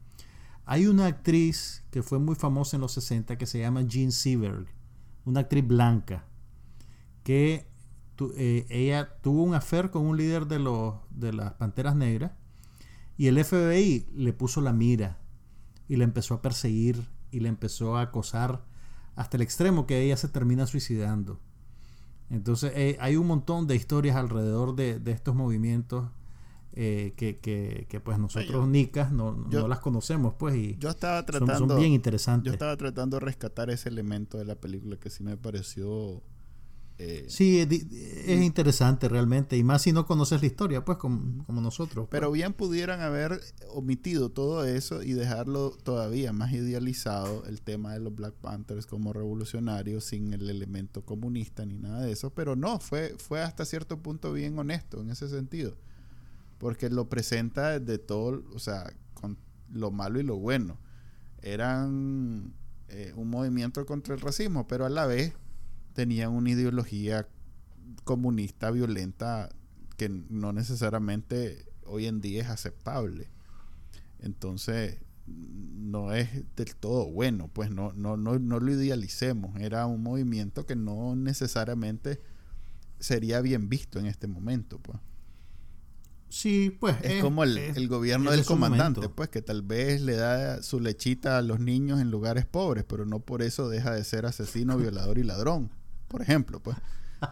hay una actriz que fue muy famosa en los 60 que se llama Jean Seberg, una actriz blanca, que eh, ella tuvo un affair con un líder de, los, de las Panteras Negras y el FBI le puso la mira y le empezó a perseguir y le empezó a acosar hasta el extremo que ella se termina suicidando. Entonces eh, hay un montón de historias alrededor de, estos movimientos eh, que, pues nosotros nicas no, no, las conocemos pues y yo estaba tratando, son, bien interesantes. Yo estaba tratando de rescatar ese elemento de la película que sí me pareció eh, sí, es, interesante realmente, y más si no conoces la historia, pues como, nosotros. Pero pues. bien pudieran haber omitido todo eso y dejarlo todavía más idealizado, el tema de los Black Panthers como revolucionarios, sin el elemento comunista ni nada de eso, pero no, fue, fue hasta cierto punto bien honesto en ese sentido, porque lo presenta de todo, o sea, con lo malo y lo bueno. Eran eh, un movimiento contra el racismo, pero a la vez tenían una ideología comunista violenta que no necesariamente hoy en día es aceptable. Entonces, no es del todo bueno, pues no, no, no, no lo idealicemos. Era un movimiento que no necesariamente sería bien visto en este momento, pues. Sí, pues. Es, como el, gobierno del comandante, pues, que tal vez le da su lechita a los niños en lugares pobres, pero no por eso deja de ser asesino, violador y ladrón por ejemplo, pues.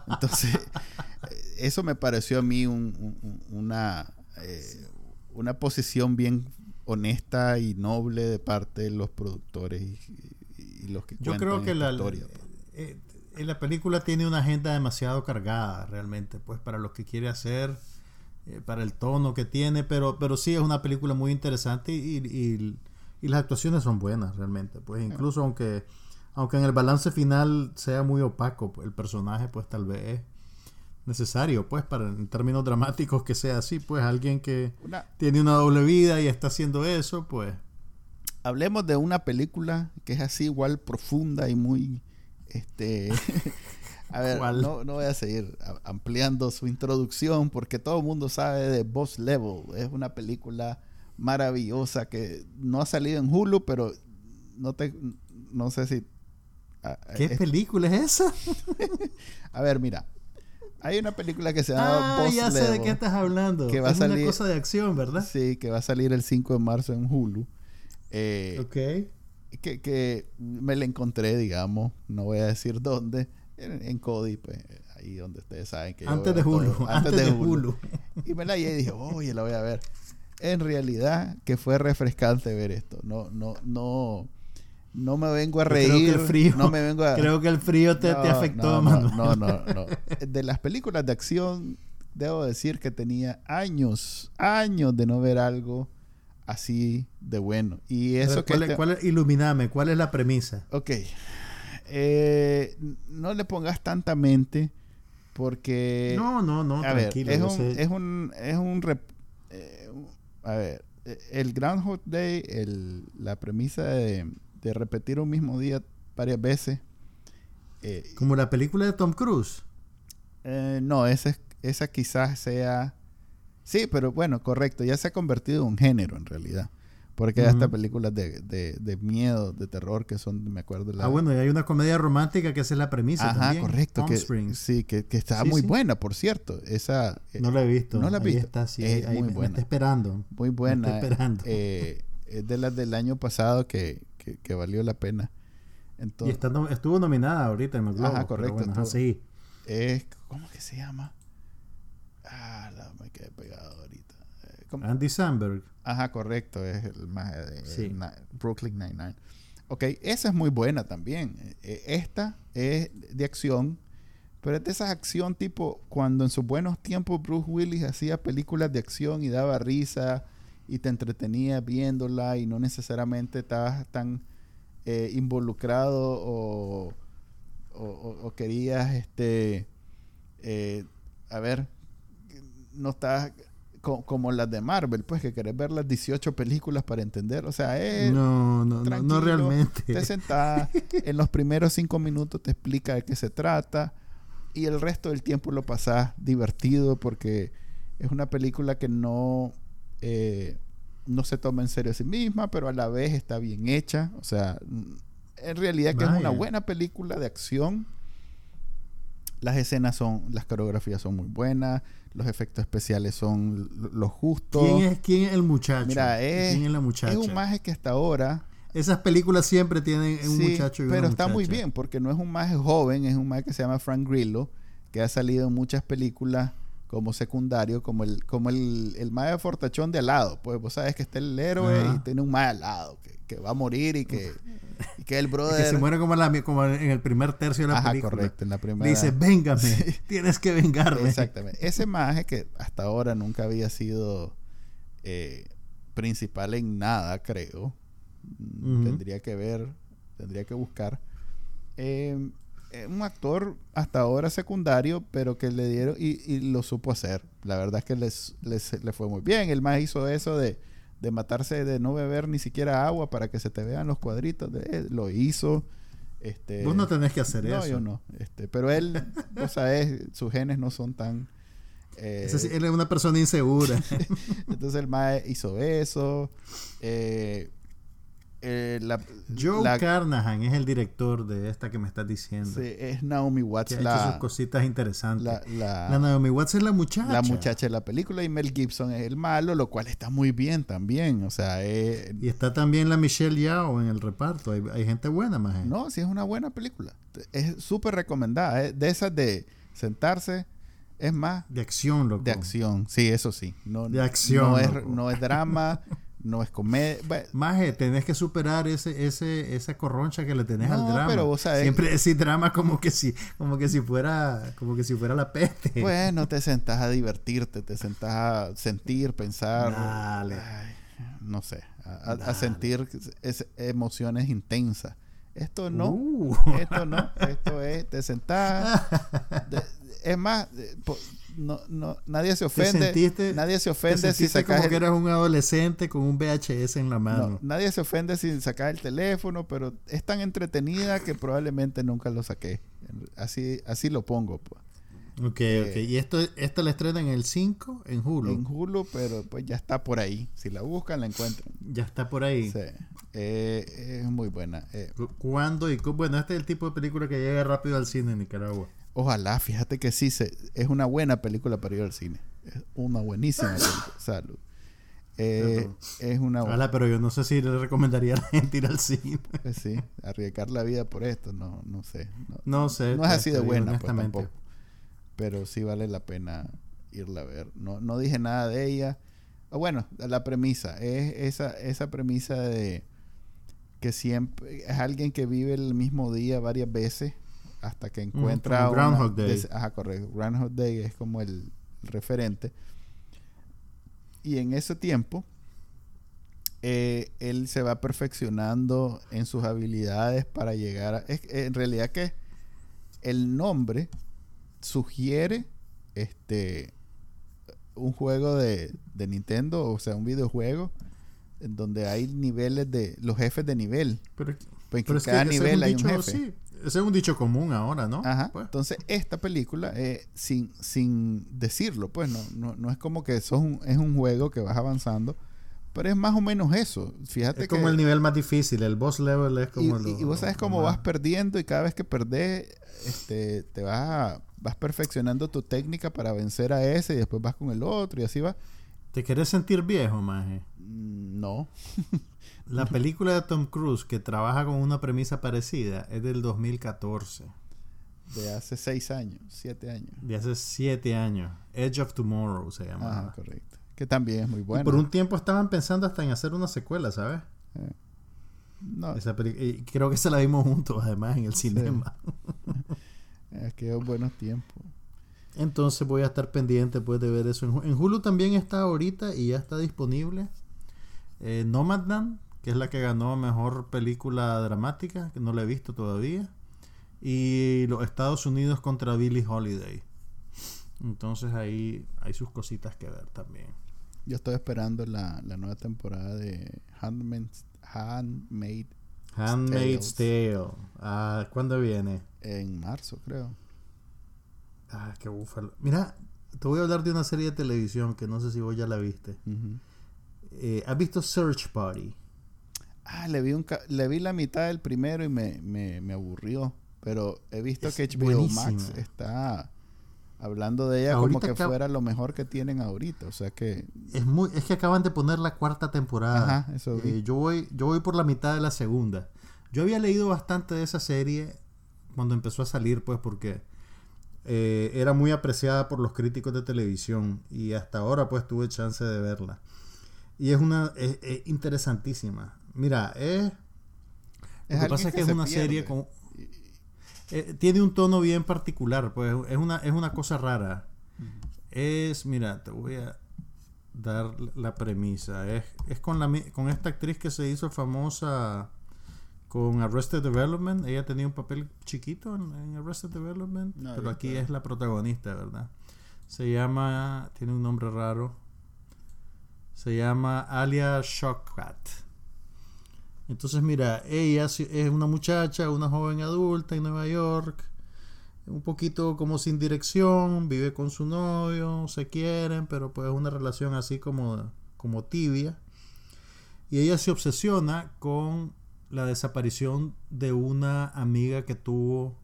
Entonces, eso me pareció a mí una, eh, una posición bien honesta y noble de parte de los productores y, los que Yo creo que la, historia. Pues. Eh, la película tiene una agenda demasiado cargada realmente, pues para lo que quiere hacer, eh, para el tono que tiene, pero, pero sí es una película muy interesante y, y, y las actuaciones son buenas realmente, pues incluso aunque aunque en el balance final sea muy opaco el personaje, pues tal vez es necesario, pues, para en términos dramáticos que sea así, pues alguien que tiene una doble vida y está haciendo eso, pues. Hablemos de una película que es así igual profunda y muy, este, a ver, no, no, voy a seguir ampliando su introducción porque todo el mundo sabe de Boss Level, es una película maravillosa que no ha salido en Hulu, pero no te, no sé si ¿Qué película es esa? a ver, mira. Hay una película que se llama ah, ya sé de qué estás hablando. Que va es a salir, una cosa de acción, ¿verdad? Sí, que va a salir el 5 de marzo en Hulu. Eh, ok. Que, que, me la encontré, digamos, no voy a decir dónde, en, en Cody, pues, ahí donde ustedes saben que... Antes de Hulu. Antes, de, Hulu. Y me la y dije, oye, la voy a ver. En realidad, que fue refrescante ver esto. No, no, no no me vengo a reír. Creo que el frío, no me vengo a... Creo que el frío te, te afectó, no, no, no, no, De las películas de acción debo decir que tenía años, años de no ver algo así de bueno. Y eso Pero, que... ¿cuál, es- te- cuál es- ilumíname, ¿cuál es la premisa? Ok. Eh, no le pongas tanta mente porque... no, no, no, a ver, tranquilo. es yo un, sé. es un, es un rep- eh, a ver, el Groundhog Day, el, la premisa de, de repetir un mismo día varias veces. eh, Como la película de Tom Cruise. eh, no, esa, es- esa quizás sea. Sí, pero bueno, correcto. Ya se ha convertido en un género en realidad. Porque hay hasta Ujú. películas de, de, de miedo, de terror, que son, me acuerdo. La, Ah, bueno, y hay una comedia romántica que es la premisa Ajá, también. correcto. Que, Springs. sí, que, que está Sí, muy sí. buena, por cierto. Esa. eh, No la he visto. ¿No la has Ahí visto? está, sí. Es ahí muy me- me buena. está esperando. Muy buena. estoy esperando. eh, es de las del año pasado que, que, que valió la pena. Y Entonces, está nom- estuvo nominada ahorita en los Globos. Ajá, correcto, Bueno, así. es, ¿cómo que se llama? Ah, la, me quedé pegado ahorita. Eh. Andy Samberg. Ajá, correcto, es el más de Sí. na- Brooklyn Nine-Nine. Ok, esa es muy buena también. Eh, esta es de acción, pero es de esa acción tipo cuando en sus buenos tiempos Bruce Willis hacía películas de acción y daba risa y te entretenía viéndola y no necesariamente estabas tan eh, involucrado o, o- querías, este, eh, a ver, no estás co- como las de Marvel, pues que querés ver las 18 películas para entender. O sea, es no, no, no, no realmente. te sentás, en los primeros cinco minutos te explica de qué se trata y el resto del tiempo lo pasás divertido porque es una película que no, eh, no se toma en serio a sí misma, pero a la vez está bien hecha. O sea, mm, en realidad que es una buena película de acción. Las escenas son, las coreografías son muy buenas, los efectos especiales son los justos. ¿Quién es, ¿Quién es el muchacho? Mira, es, ¿Quién es la muchacha? es un maje que hasta ahora Esas películas siempre tienen un Sí, muchacho y una pero está muy bien porque no es un maje joven, es un maje que se llama Frank Grillo, que ha salido en muchas películas como secundario, como el como el, el maje fortachón de al lado. Pues vos sabes que está el héroe Ajá. y tiene un maje al lado que, que va a morir y que, y que el Y brother... que se muere como, la- como en el primer tercio de la Ajá, película. correcto, en la primera... Dice, véngame, tienes que vengarme. Exactamente. Ese maje que hasta ahora nunca había sido eh, principal en nada, creo. Tendría que ver, tendría que buscar. Eh, un actor hasta ahora secundario, pero que le dieron y, y lo supo hacer. La verdad es que les, les- le fue muy bien. El más hizo eso de, de matarse, de no beber ni siquiera agua para que se te vean los cuadritos. De, lo hizo. Este, Vos no tenés que hacer no, eso. yo no. Este, pero él, o sea, sus genes no son tan. eh, sí, él es una persona insegura. entonces el Mae hizo eso. Eh, eh, la, Joe la- Carnahan es el director de esta que me estás diciendo. sí, es Naomi que Watts, ha hecho sus la, cositas interesantes. la, La, la, Naomi Watts es la muchacha. la muchacha de la película y Mel Gibson es el malo, lo cual está muy bien también. O sea, eh, Y está también la Michelle Yao en el reparto. Hay, hay gente buena, más. no, sí es una buena película. Es súper recomendada. De esas de sentarse, es más, De acción, loco. De acción, sí, eso sí. No, De acción, No es, loco. no es drama, no es comedia. Bueno, Maje, tenés que superar ese, ese, esa corroncha que le tenés No, al drama. pero vos sabés- Siempre decís drama como que si, como que si fuera, como que si fuera la peste. bueno, te sentás a divertirte, te sentás a sentir, pensar. Dale. ay, no sé, a, sentir es- emociones intensas. Esto no, Uh. esto no, esto es, te sentás. de- es más, de- po- no, no, nadie se ofende. sentiste- nadie se Te ofende si sacas como el- que eras un adolescente con un VHS en la mano. No, nadie se ofende si sacas el teléfono, pero es tan entretenida que probablemente nunca lo saqué. Así, así lo pongo, pues. Ok, Eh, ok. Y esto, esta la estrenan el 5 en Hulu. En Hulu, pero pues ya está por ahí. Si la buscan, la encuentran. Ya está por ahí. Sí. Eh, es muy buena. Eh, Cu- ¿Cuándo y cómo? Bueno, este es el tipo de película que llega rápido al cine en Nicaragua. Ojalá, fíjate que sí, se, es una buena película para ir al cine. Es una buenísima película. Salud. Eh, es una buena. Ojalá, pero yo no sé si le recomendaría a la gente ir al cine. Pues sí, arriesgar la vida por esto, no, no sé. No, No sé. no es así de buena, pues, tampoco. Pero sí vale la pena irla a ver. No, no dije nada de ella. Ah, Bueno, la premisa es esa, esa premisa de que siempre es alguien que vive el mismo día varias veces hasta que encuentra como una- Groundhog Day. des- ajá, correcto. Groundhog Day es como el referente. Y en ese tiempo, eh, él se va perfeccionando en sus habilidades para llegar a... Es, en realidad que el nombre sugiere este un juego de, de Nintendo, o sea, un videojuego en donde hay niveles de los jefes de nivel. Pero, Pues en pero es que cada nivel hay un jefe. sí, ese es un dicho común ahora, ¿no? Ajá. Pues, Entonces, esta película, eh, sin, sin decirlo, pues no, no, no es como que eso es un, es un juego que vas avanzando, pero es más o menos eso. Fíjate es que. como el nivel más difícil, el boss level es como y- lo- y vos sabes cómo vas perdiendo y cada vez que perdés, este, te vas, a- vas perfeccionando tu técnica para vencer a ese y después vas con el otro y así va. ¿Te querés sentir viejo, maje? Mm, No. La película de Tom Cruise que trabaja con una premisa parecida es del 2014, De hace seis años, siete años. de hace siete años. Edge of Tomorrow se llama. Ajá, correcto. Que también es muy Y bueno. por un tiempo estaban pensando hasta en hacer una secuela, ¿sabes? No, Esa y creo que se la vimos juntos, además, en el cinema. es buenos tiempos. Entonces voy a estar pendiente pues, de ver eso. En, en Hulu también está ahorita y ya está disponible. Eh, Nomadland, que es la que ganó mejor película dramática, que no la he visto todavía. Y los Estados Unidos contra Billie Holiday. Entonces ahí hay sus cositas que ver también. Yo estoy esperando la, la nueva temporada de Handmaid's, Handmaid Handmaid's Tale. Ah, ¿Cuándo viene? en marzo, creo. Ah, qué búfalo. Mira, te voy a hablar de una serie de televisión que no sé si vos ya la viste. Eh, ¿Has visto Search Party? Ah, le vi, un le vi la mitad del primero y me, me, me aburrió. Pero he visto Es que HBO Max está hablando de ella Ahorita como que fuera lo mejor que tienen ahorita. O sea que... Es muy, es que acaban de poner la cuarta temporada. Ajá, eso vi. Eh, yo voy, yo voy por la mitad de la segunda. Yo había leído bastante de esa serie cuando empezó a salir, pues, porque eh, era muy apreciada por los críticos de televisión y hasta ahora, pues, tuve chance de verla. Y es una, es, es interesantísima. Mira, es, Es lo que pasa es que es una pierde. serie con, eh, tiene un tono bien particular, pues, es una, es una cosa rara. Es, mira, te voy a dar la premisa. Es, es con, la, con esta actriz que se hizo famosa con Arrested Development. Ella tenía un papel chiquito en, en Arrested Development, No, pero aquí es la protagonista, ¿verdad? Se llama, tiene un nombre raro. Se llama Alia Shawkat. Entonces, mira, ella es una muchacha, una joven adulta en Nueva York, un poquito como sin dirección, vive con su novio, se quieren, pero pues es una relación así como, como tibia. Y ella se obsesiona con la desaparición de una amiga que tuvo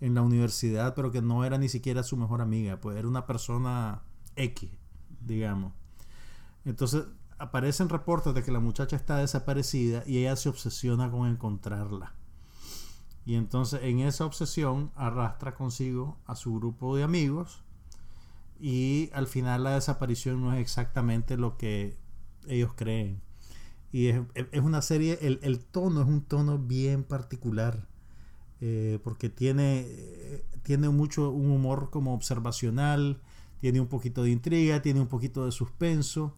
en la universidad, pero que no era ni siquiera su mejor amiga, pues era una persona X, digamos. Entonces aparecen reportes de que la muchacha está desaparecida y ella se obsesiona con encontrarla. Y entonces en esa obsesión arrastra consigo a su grupo de amigos y al final la desaparición no es exactamente lo que ellos creen. Y es, es una serie, el, el tono es un tono bien particular. eh, porque tiene, eh, tiene mucho un humor como observacional, tiene un poquito de intriga, tiene un poquito de suspenso,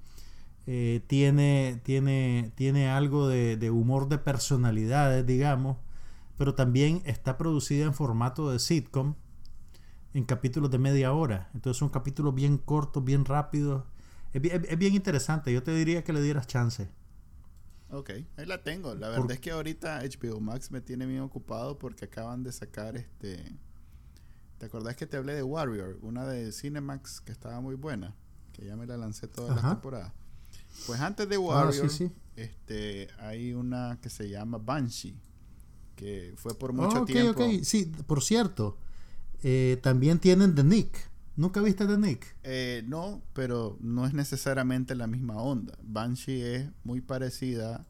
eh, tiene, tiene, tiene algo de, de humor de personalidades, digamos, pero también está producida en formato de sitcom, en capítulos de media hora. Entonces son capítulos bien cortos, bien rápidos. Es, bien- es bien interesante, yo te diría que le dieras chance. Ok, ahí la tengo. La Por- verdad es que ahorita HBO Max me tiene bien ocupado porque acaban de sacar este... ¿Te acordás que te hablé de Warrior? Una de Cinemax que estaba muy buena. Que ya me la lancé todas las Ajá. temporadas. Pues antes de Ah, Warrior, sí, sí. este, hay una que se llama Banshee. Que fue por mucho ok, tiempo... ok. Sí, por cierto, eh, también tienen The Nick. ¿Nunca viste The Nick? Eh, no, pero no es necesariamente la misma onda. Banshee es muy parecida.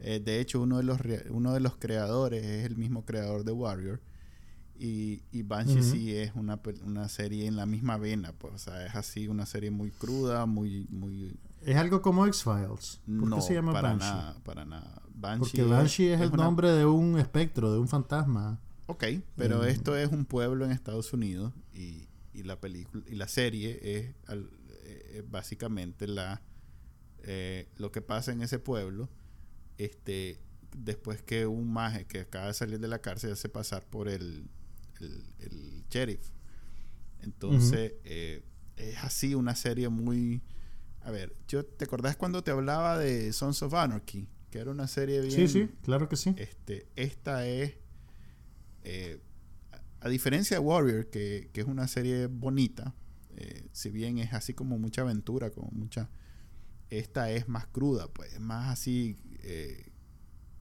eh, de hecho, uno de, los uno de los creadores es el mismo creador de Warrior. Y, y Banshee sí es una, una serie en la misma vena. Pues, o sea, es así, una serie muy cruda, muy... muy Es algo como X-Files. ¿Por no, qué se llama para Banshee? nada, para nada. Banshee Porque Banshee es, el una- nombre de un espectro, de un fantasma. Ok, pero Mm. esto es un pueblo en Estados Unidos y, y la película y la serie es, al- eh, básicamente la eh, lo que pasa en ese pueblo este después que un maje que acaba de salir de la cárcel hace pasar por el, el, el sheriff entonces eh, es así una serie muy a ver yo te acordás cuando te hablaba de Sons of Anarchy que era una serie bien Sí, sí, claro que sí. este, esta es, eh, a, diferencia de Warrior, que, que es una serie bonita, eh, si bien es así como mucha aventura, como mucha, esta es más cruda, pues, más así eh,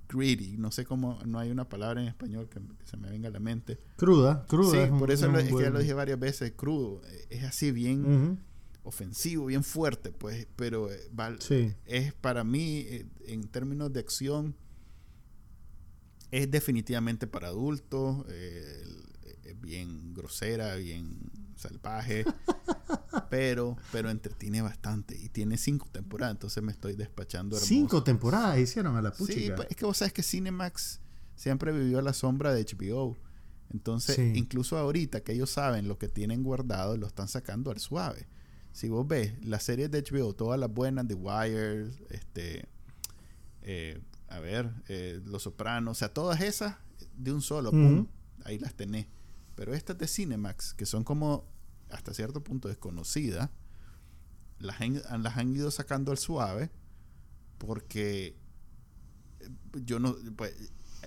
greedy, no sé cómo, no hay una palabra en español que, que se me venga a la mente. Cruda, cruda. sí, es un- por eso es lo- que ya lo dije varias veces, crudo, eh, es así bien. Ofensivo, bien fuerte, pues, pero eh, Sí. es para mí, eh, en términos de acción, es definitivamente para adultos, eh, es bien grosera, bien salvaje, pero, pero entretiene bastante y tiene cinco temporadas, entonces me estoy despachando hermoso. Cinco temporadas hicieron a la Sí, puchica. pues, es que vos sabes que Cinemax siempre vivió a la sombra de HBO. Entonces, Sí. incluso ahorita que ellos saben lo que tienen guardado, lo están sacando al suave. Si vos ves las series de HBO, todas las buenas, The Wire, este, eh, a ver, eh, Los Sopranos, o sea, todas esas de un solo, pum, ahí las tenés. Pero estas de Cinemax, que son como hasta cierto punto desconocidas, las, han- las han ido sacando al suave porque eh, yo no pues,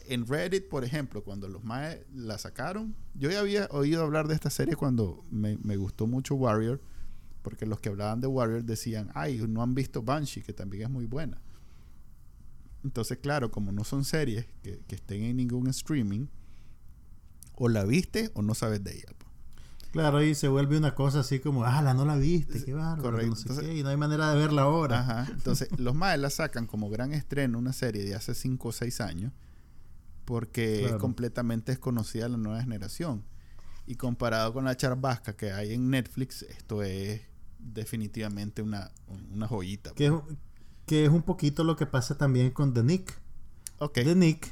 en Reddit por ejemplo cuando los más la sacaron yo ya había oído hablar de esta serie cuando me, me gustó mucho Warrior porque los que hablaban de Warrior decían ay no han visto Banshee que también es muy buena entonces claro como no son series que, que estén en ningún streaming o la viste o no sabes de ella pues. Claro, y se vuelve una cosa así como, ah, la no la viste, qué bárbaro, Correcto. no sé Entonces- qué, y no hay manera de verla ahora. Ajá. Entonces, los maes la sacan como gran estreno, una serie de hace 5 o 6 años, porque es completamente desconocida a la nueva generación. Y comparado con la charbasca que hay en Netflix, esto es definitivamente una, una joyita. Que, es, que es un poquito lo que pasa también con The Nick. Ok. The Nick,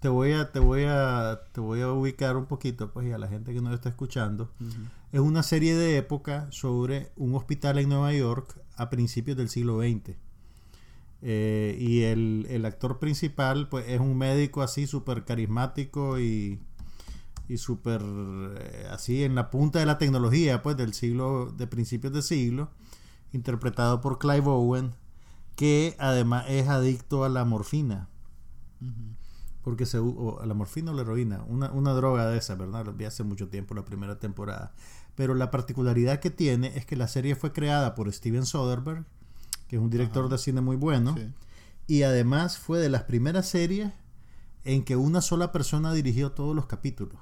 te voy a, te voy a, te voy a ubicar un poquito, pues, y a la gente que nos está escuchando. Es una serie de época sobre un hospital en Nueva York a principios del siglo XX. Eh, y el, el actor principal, pues, es un médico así súper carismático y, y súper eh, así en la punta de la tecnología, pues, del siglo, de principios de siglo, interpretado por Clive Owen, que además es adicto a la morfina. Porque se o a la morfina o la heroína, una, una droga de esa, ¿verdad? Lo vi hace mucho tiempo, la primera temporada. Pero la particularidad que tiene es que la serie fue creada por Steven Soderbergh, que es un director Ajá. de cine muy bueno, Sí. y además fue de las primeras series en que una sola persona dirigió todos los capítulos.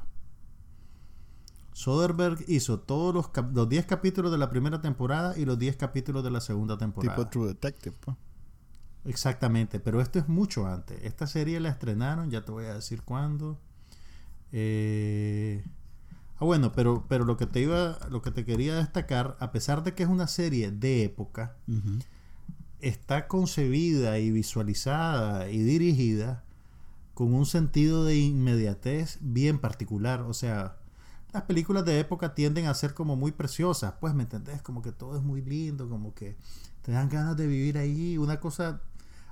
Soderbergh hizo todos los, los 10 capítulos de la primera temporada y los 10 capítulos de la segunda temporada. Tipo True Detective. pues. Exactamente, pero esto es mucho antes. Esta serie la estrenaron, ya te voy a decir cuándo. Eh, Ah, bueno, pero, pero lo que te iba, lo que te quería destacar, a pesar de que es una serie de época, está concebida y visualizada y dirigida con un sentido de inmediatez bien particular. O sea, las películas de época tienden a ser como muy preciosas, pues, ¿me entendés? Como que todo es muy lindo, como que te dan ganas de vivir ahí. Una cosa,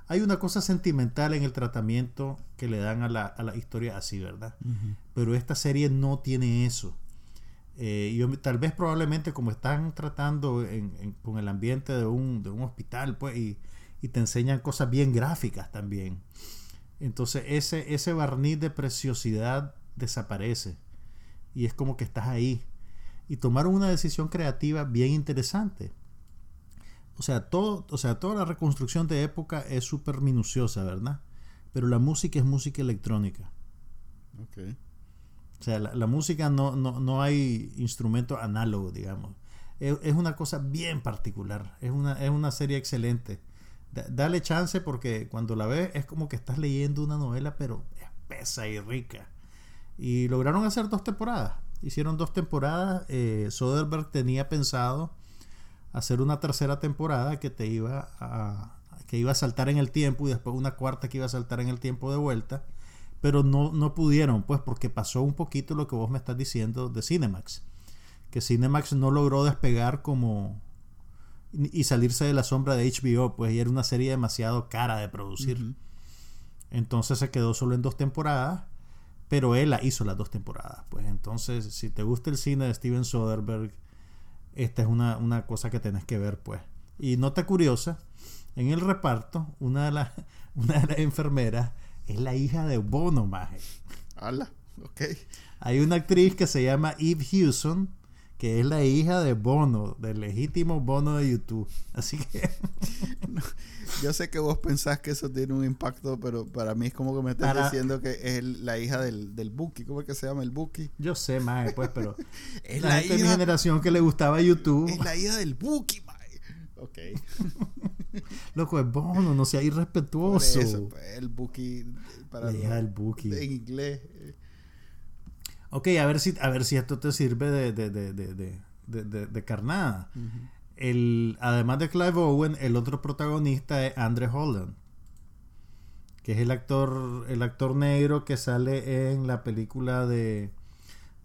hay una cosa sentimental en el tratamiento que le dan a la, a la historia así, ¿verdad? Pero esta serie no tiene eso. Eh, yo, tal vez probablemente como están tratando en- en- con el ambiente de un, de un hospital, pues, y, y te enseñan cosas bien gráficas también. Entonces ese, ese barniz de preciosidad desaparece. Y es como que estás ahí. Y tomaron una decisión creativa bien interesante. O sea, todo, o sea, toda la reconstrucción de época es súper minuciosa, ¿verdad? Pero la música es música electrónica. Ok. O sea, la, la música no, no, no hay instrumento análogo, digamos. Es, es una cosa bien particular. Es una, es una serie excelente. Da- dale chance porque cuando la ves es como que estás leyendo una novela, pero espesa y rica. Y lograron hacer dos temporadas. Hicieron dos temporadas. Eh, Soderbergh tenía pensado hacer una tercera temporada que te iba a que iba a saltar en el tiempo y después una cuarta que iba a saltar en el tiempo de vuelta pero no, no pudieron pues porque pasó un poquito lo que vos me estás diciendo de Cinemax que Cinemax no logró despegar como y salirse de la sombra de HBO, pues y era una serie demasiado cara de producir. Entonces se quedó solo en dos temporadas, pero él la hizo las dos temporadas. Pues entonces, si te gusta el cine de Steven Soderbergh, esta es una, una cosa que tenés que ver, pues. Y nota curiosa, en el reparto, una de, las una de las enfermeras es la hija de Bono, maje. Hala, ok. Hay una actriz que se llama Eve Hewson, que es la hija de Bono, del legítimo Bono de YouTube. Así que... yo sé que vos pensás que eso tiene un impacto, pero para mí es como que me estás diciendo que es la hija del, del Buki. ¿Cómo es que se llama el Buki? Yo sé, mae, pues, pero... es la, hija, de mi generación que le gustaba YouTube. Es la hija del Buki, mae. Ok. Loco, es Bono, no sea irrespetuoso. eso, pues, el Buki... Para la hija del Buki. En inglés... Ok, a ver si, a ver si esto te sirve de, de, de, de, de carnada. el, además de Clive Owen, el otro protagonista es Andre Holland. Que es el actor, el actor negro que sale en la película de,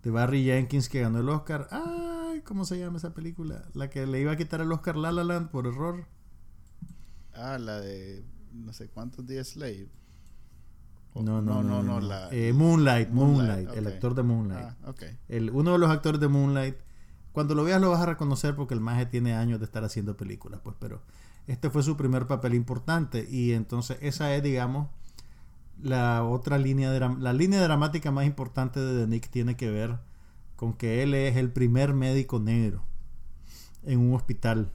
de Barry Jenkins que ganó el Oscar. Ay, ¿cómo se llama esa película? La que le iba a quitar el Oscar La La Land por error. Ah, la de no sé cuántos días Slave. No, no, no, no, Moonlight, Moonlight, el actor de Moonlight. Ah, el, uno de los actores de Moonlight. Cuando lo veas lo vas a reconocer porque el maje tiene años de estar haciendo películas, pues, pero este fue su primer papel importante y entonces esa es, digamos, la otra línea, de, la línea dramática más importante de The Nick tiene que ver con que él es el primer médico negro en un hospital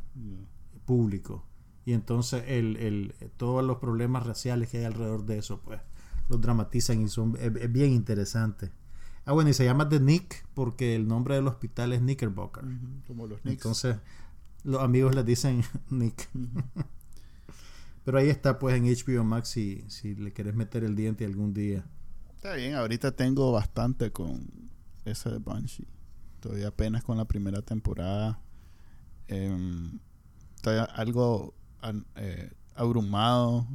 público y entonces el, el, todos los problemas raciales que hay alrededor de eso, pues los dramatizan y son es, bien interesante. Ah, bueno, y se llama The Nick porque el nombre del hospital es Knickerbocker. como los Entonces, los amigos le dicen Nick. Pero ahí está, pues, en HBO Max si, si le quieres meter el diente algún día. Está bien, ahorita tengo bastante con esa de Banshee. Todavía apenas con la primera temporada. Eh, estoy algo eh, abrumado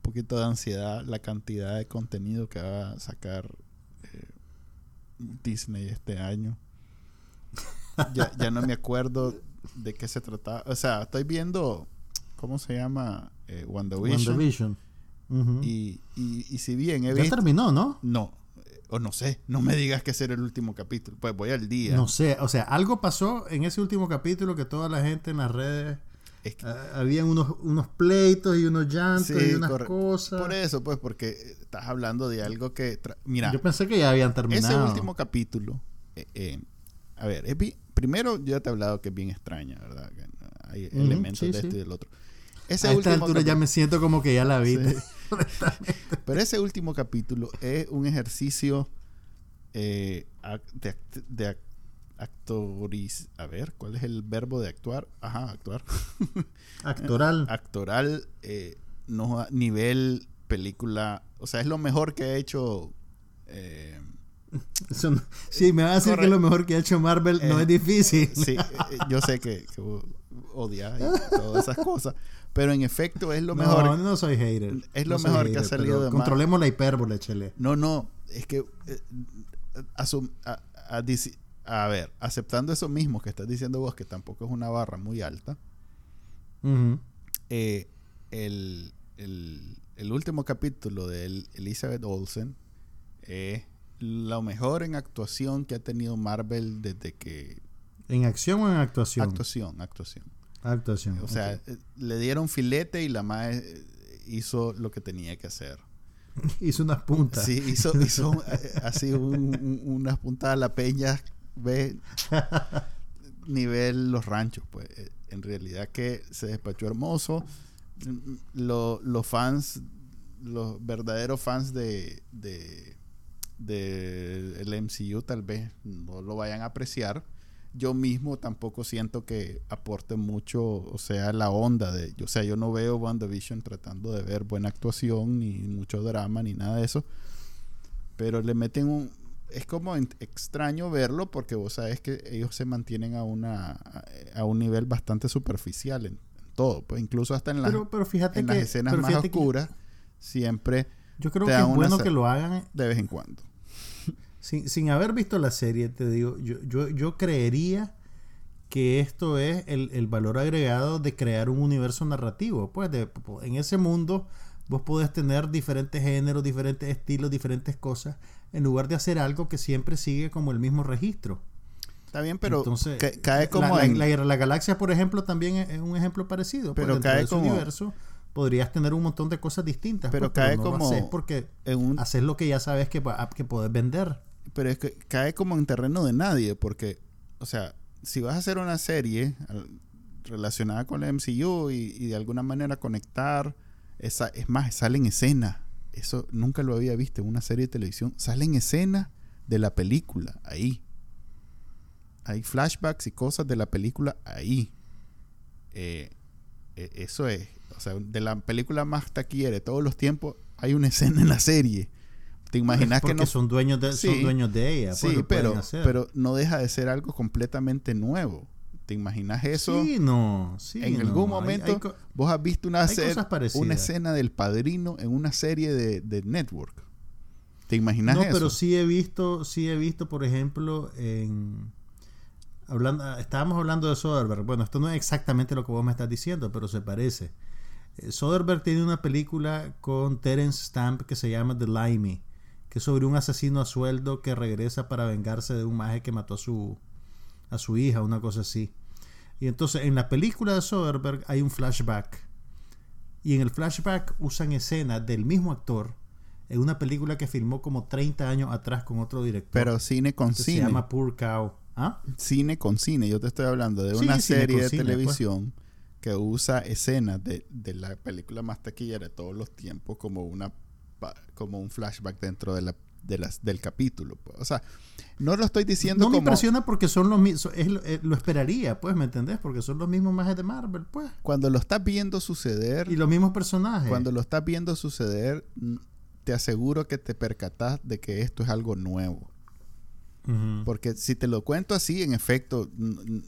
poquito de ansiedad la cantidad de contenido que va a sacar eh, Disney este año. ya, ya, no me acuerdo de qué se trataba. O sea, estoy viendo, ¿cómo se llama? Eh, WandaVision. y, y, si bien he Ya terminó, ¿no? No. O no sé, no me digas que será el último capítulo. Pues voy al día. No sé, o sea, algo pasó en ese último capítulo que toda la gente en las redes Ah, habían unos, unos pleitos y unos llantos y unas cosas. Por eso, pues, porque estás hablando de algo que... Mira. Yo pensé que ya habían terminado. Ese último capítulo... Eh, eh, a ver, primero yo ya te he hablado que es bien extraña, ¿verdad? hay elementos de este y del otro. Ese a esta altura ya me siento como que ya la vi. Pero ese último capítulo es un ejercicio eh, de, de, actoriz a ver cuál es el verbo de actuar ajá actuar. Actoral. Actoral eh, no nivel película o sea es lo mejor que ha hecho eh, sí me va a decir que lo mejor que ha hecho Marvel no es eh, difícil. sí yo sé que, que odia y todas esas cosas pero en efecto es lo mejor no no soy hater es lo mejor que ha salido de controlemos la hipérbole chele. No no es que a, a, a ver, aceptando eso mismo que estás diciendo vos, que tampoco es una barra muy alta, eh, el, último capítulo de Elizabeth Olsen es lo mejor en actuación que ha tenido Marvel desde que... ¿En acción o en actuación? Actuación, actuación. Actuación. O sea, eh, le dieron filete y la madre eh, hizo lo que tenía que hacer. hizo unas puntas. Sí, hizo, hizo así unas puntas a la peña ve nivel los ranchos, pues eh, en realidad que se despachó hermoso. los fans, los verdaderos fans de, de, de el MCU tal vez no lo vayan a apreciar. Yo mismo tampoco siento que aporte mucho, o sea, la onda de, o sea, yo no veo WandaVision tratando de ver buena actuación, ni mucho drama, ni nada de eso. Pero le meten un, es como extraño verlo porque vos sabes que ellos se mantienen a una a un nivel bastante superficial en, todo, pues incluso hasta en, las escenas más oscuras siempre yo creo que es bueno que lo hagan de vez en cuando. sin, sin haber visto la serie, te digo, yo, yo, yo creería que esto es el, el, valor agregado de crear un universo narrativo. Pues de, en ese mundo vos podés tener diferentes géneros, diferentes estilos, diferentes cosas, en lugar de hacer algo que siempre sigue como el mismo registro. Está bien, pero Entonces, cae como la, en... la, la, galaxia, por ejemplo, también es un ejemplo parecido. Pero pues, cae de como... universo podrías tener un montón de cosas distintas. Pero pues, cae no como... Haces porque en un... haces lo que ya sabes que, que puedes vender. Pero es que cae como en terreno de nadie, porque, o sea, si vas a hacer una serie relacionada con la MCU y, y de alguna manera conectar, esa, es más, sale en escena. Eso nunca lo había visto en una serie de televisión. Sale en escena de la película, ahí. Hay flashbacks y cosas de la película ahí. Eh, eso es. O sea, de la película más taquillera de todos los tiempos, hay una escena en la serie. ¿Te imaginas Porque que no son dueños de, sí, son dueños de ella? Sí, pues, pero, pero no deja de ser algo completamente nuevo. ¿Te imaginas eso? Sí, no. Sí, en no. algún momento hay, vos has visto una, escena del padrino en una serie de, de Network. ¿Te imaginas no, eso? No, pero sí he visto, sí he visto, por ejemplo, en hablando, estábamos hablando de Soderbergh. Bueno, esto no es exactamente lo que vos me estás diciendo, pero se parece. Soderbergh tiene una película con Terence Stamp que se llama The Limey, que es sobre un asesino a sueldo que regresa para vengarse de un maje que mató a su, a su hija, una cosa así. Y entonces en la película de Soderbergh hay un flashback. Y en el flashback usan escenas del mismo actor en una película que filmó como 30 años atrás con otro director. Pero cine con cine. Se llama Poor Cow. ¿Ah? Cine con cine. Yo te estoy hablando de Sí, una serie de cine, televisión que usa escenas de, de, la película más taquillera de todos los tiempos como una como un flashback dentro de la, de las, del capítulo. Pues. O sea, no lo estoy diciendo no como... me impresiona porque son los mismos, es, lo, es, lo esperaría, pues, ¿me entendés? Porque son los mismos majes de Marvel, pues. Cuando lo estás viendo suceder... Y los mismos personajes. Cuando lo estás viendo suceder, te aseguro que te percatas de que esto es algo nuevo. Uh -huh. Porque si te lo cuento así, en efecto,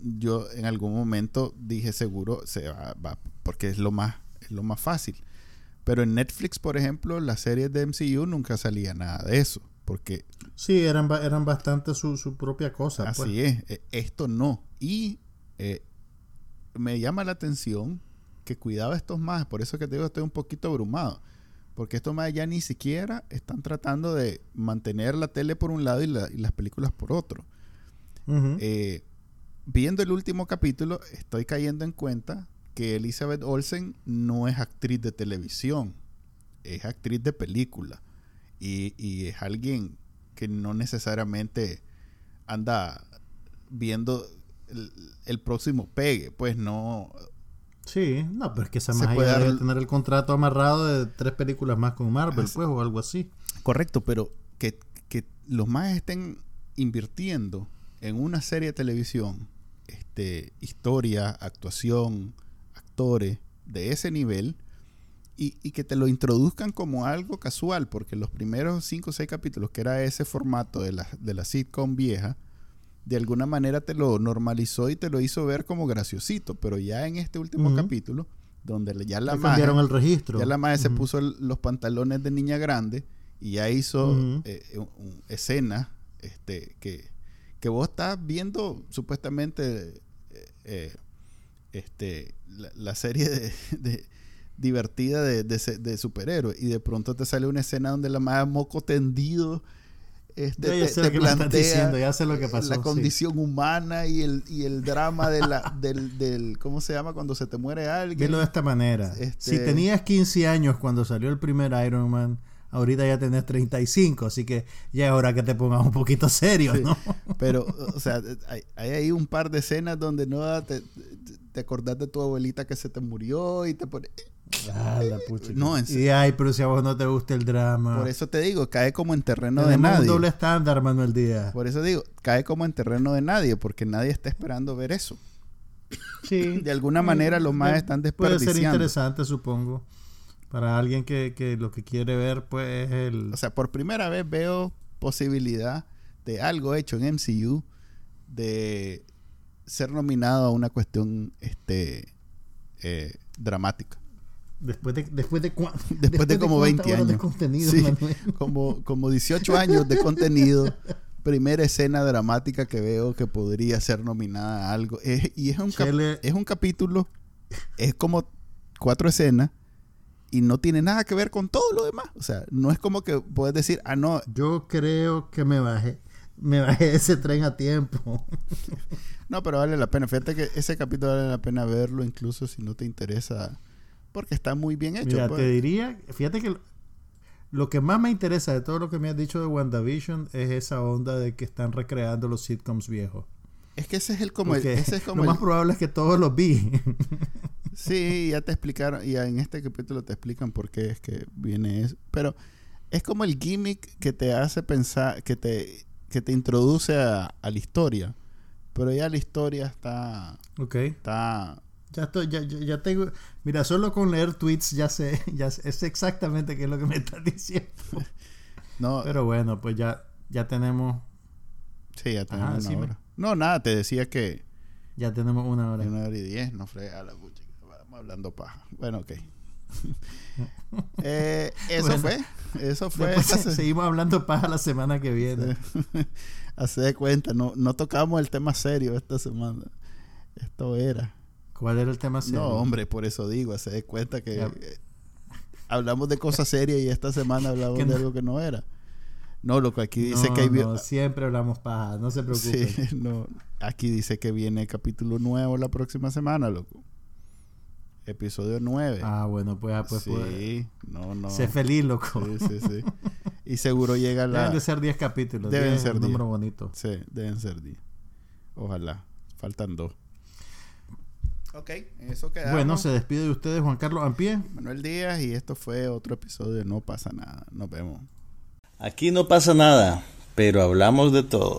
yo en algún momento dije seguro se va, va porque es lo más, es lo más fácil. Pero en Netflix, por ejemplo, las series de MCU nunca salía nada de eso. Porque. Sí, eran, eran bastante su, su propia cosa. Así pues. es. Esto no. Y eh, me llama la atención que cuidaba estos más. Por eso que te digo, estoy un poquito abrumado. Porque estos más ya ni siquiera están tratando de mantener la tele por un lado y, la, y las películas por otro. Uh -huh. eh, viendo el último capítulo, estoy cayendo en cuenta que Elizabeth Olsen no es actriz de televisión, es actriz de película. Y, y, es alguien que no necesariamente anda viendo el, el, próximo pegue, pues no. Sí, no, pero es que esa más debe tener el contrato amarrado de tres películas más con Marvel, es, pues, o algo así. Correcto, pero que, que los más estén invirtiendo en una serie de televisión, este, historia, actuación, actores de ese nivel y, y, que te lo introduzcan como algo casual, porque los primeros 5 o 6 capítulos, que era ese formato de la, de la sitcom vieja, de alguna manera te lo normalizó y te lo hizo ver como graciosito, pero ya en este último uh -huh. capítulo, donde ya la madre, cambiaron el registro. Ya la madre uh -huh. se puso el, los pantalones de niña grande y ya hizo Uh -huh. eh, un, un, escenas este, que, que vos estás viendo supuestamente eh, este, la, la serie de, de divertida de, de, de, superhéroes y de pronto te sale una escena donde la madre moco tendido este, ya, te, te plantea diciendo, ya sé lo que pasó, la condición sí. humana y el, y el drama de la, del, del, ¿cómo se llama? Cuando se te muere alguien. Velo de esta manera. Este... Si tenías 15 años cuando salió el primer Iron Man, ahorita ya tenés 35, así que ya es hora que te pongas un poquito serio, ¿no? Pero, o sea, hay, hay, ahí un par de escenas donde no te, te acordás de tu abuelita que se te murió y te pone... Ah, la pucha. No, en y ay, pero si a vos no te gusta el drama. Por eso te digo, cae como en terreno Tenemos de nadie. un doble estándar, Manuel Díaz. Por eso digo, cae como en terreno de nadie, porque nadie está esperando ver eso. Sí. De alguna manera los más están desperdiciando. Puede ser interesante, supongo. Para alguien que, que lo que quiere ver, pues, es el... O sea, por primera vez veo posibilidad de algo hecho en MCU de ser nominado a una cuestión este eh, dramática. Después de, después de, cua- Después de como 20 de años. contenido, Sí. Como, como 18 años de contenido. Primera escena dramática que veo que podría ser nominada a algo. Es- y es un, es un capítulo, es como cuatro escenas y no tiene nada que ver con todo lo demás. O sea, no es como que puedes decir, ah, no, Yo creo que me bajé. Me bajé ese tren a tiempo. no, pero vale la pena. Fíjate que ese capítulo vale la pena verlo, incluso si no te interesa, porque está muy bien hecho. Mira, pues. te diría, fíjate que lo- que más me interesa de todo lo que me has dicho de WandaVision es esa onda de que están recreando los sitcoms viejos. Es que ese es el como el- ese es como lo el- más probable es que todos los vi. Sí, ya te explicaron, y en este capítulo te explican por qué es que viene eso. Pero es como el gimmick que te hace pensar, que te, que te introduce a, a la historia. Pero ya la historia está, ok. está, Ya estoy, ya, ya, ya tengo. Mira, solo con leer tweets ya sé, ya sé, sé exactamente qué es lo que me estás diciendo. no, Pero bueno, pues ya, ya tenemos, sí, ya tenemos Ajá, una hora. No, nada, te decía que ya tenemos una hora. una hora y diez, no frega la pucha, vamos hablando paja. Bueno, ok. Eh, eso Bueno. fue, eso fue. Hace- seguimos hablando paja la semana que viene. Hace de cuenta, no, no tocamos el tema serio esta semana. Esto era. ¿Cuál era el tema serio? No, hombre, por eso digo, hace de cuenta que eh, hablamos de cosas serias y esta semana hablamos de no. algo que no era. No, lo que aquí dice No, que hay no, siempre hablamos paja, no se preocupen. Sí, no, aquí dice que viene capítulo nuevo la próxima semana, loco. Episodio 9. Ah, bueno, pues, ah, pues, sí, pues, no, no. sé feliz, loco. Sí, sí, sí. Y seguro llega la Deben de ser 10 capítulos. Deben 10 es ser un 10. número bonito. Sí, deben ser 10. Ojalá. Faltan dos. Ok, eso queda. Bueno, se despide de ustedes Juan Carlos Ampie. Manuel Díaz y esto fue otro episodio de No pasa nada. Nos vemos. Aquí no pasa nada, pero hablamos de todo.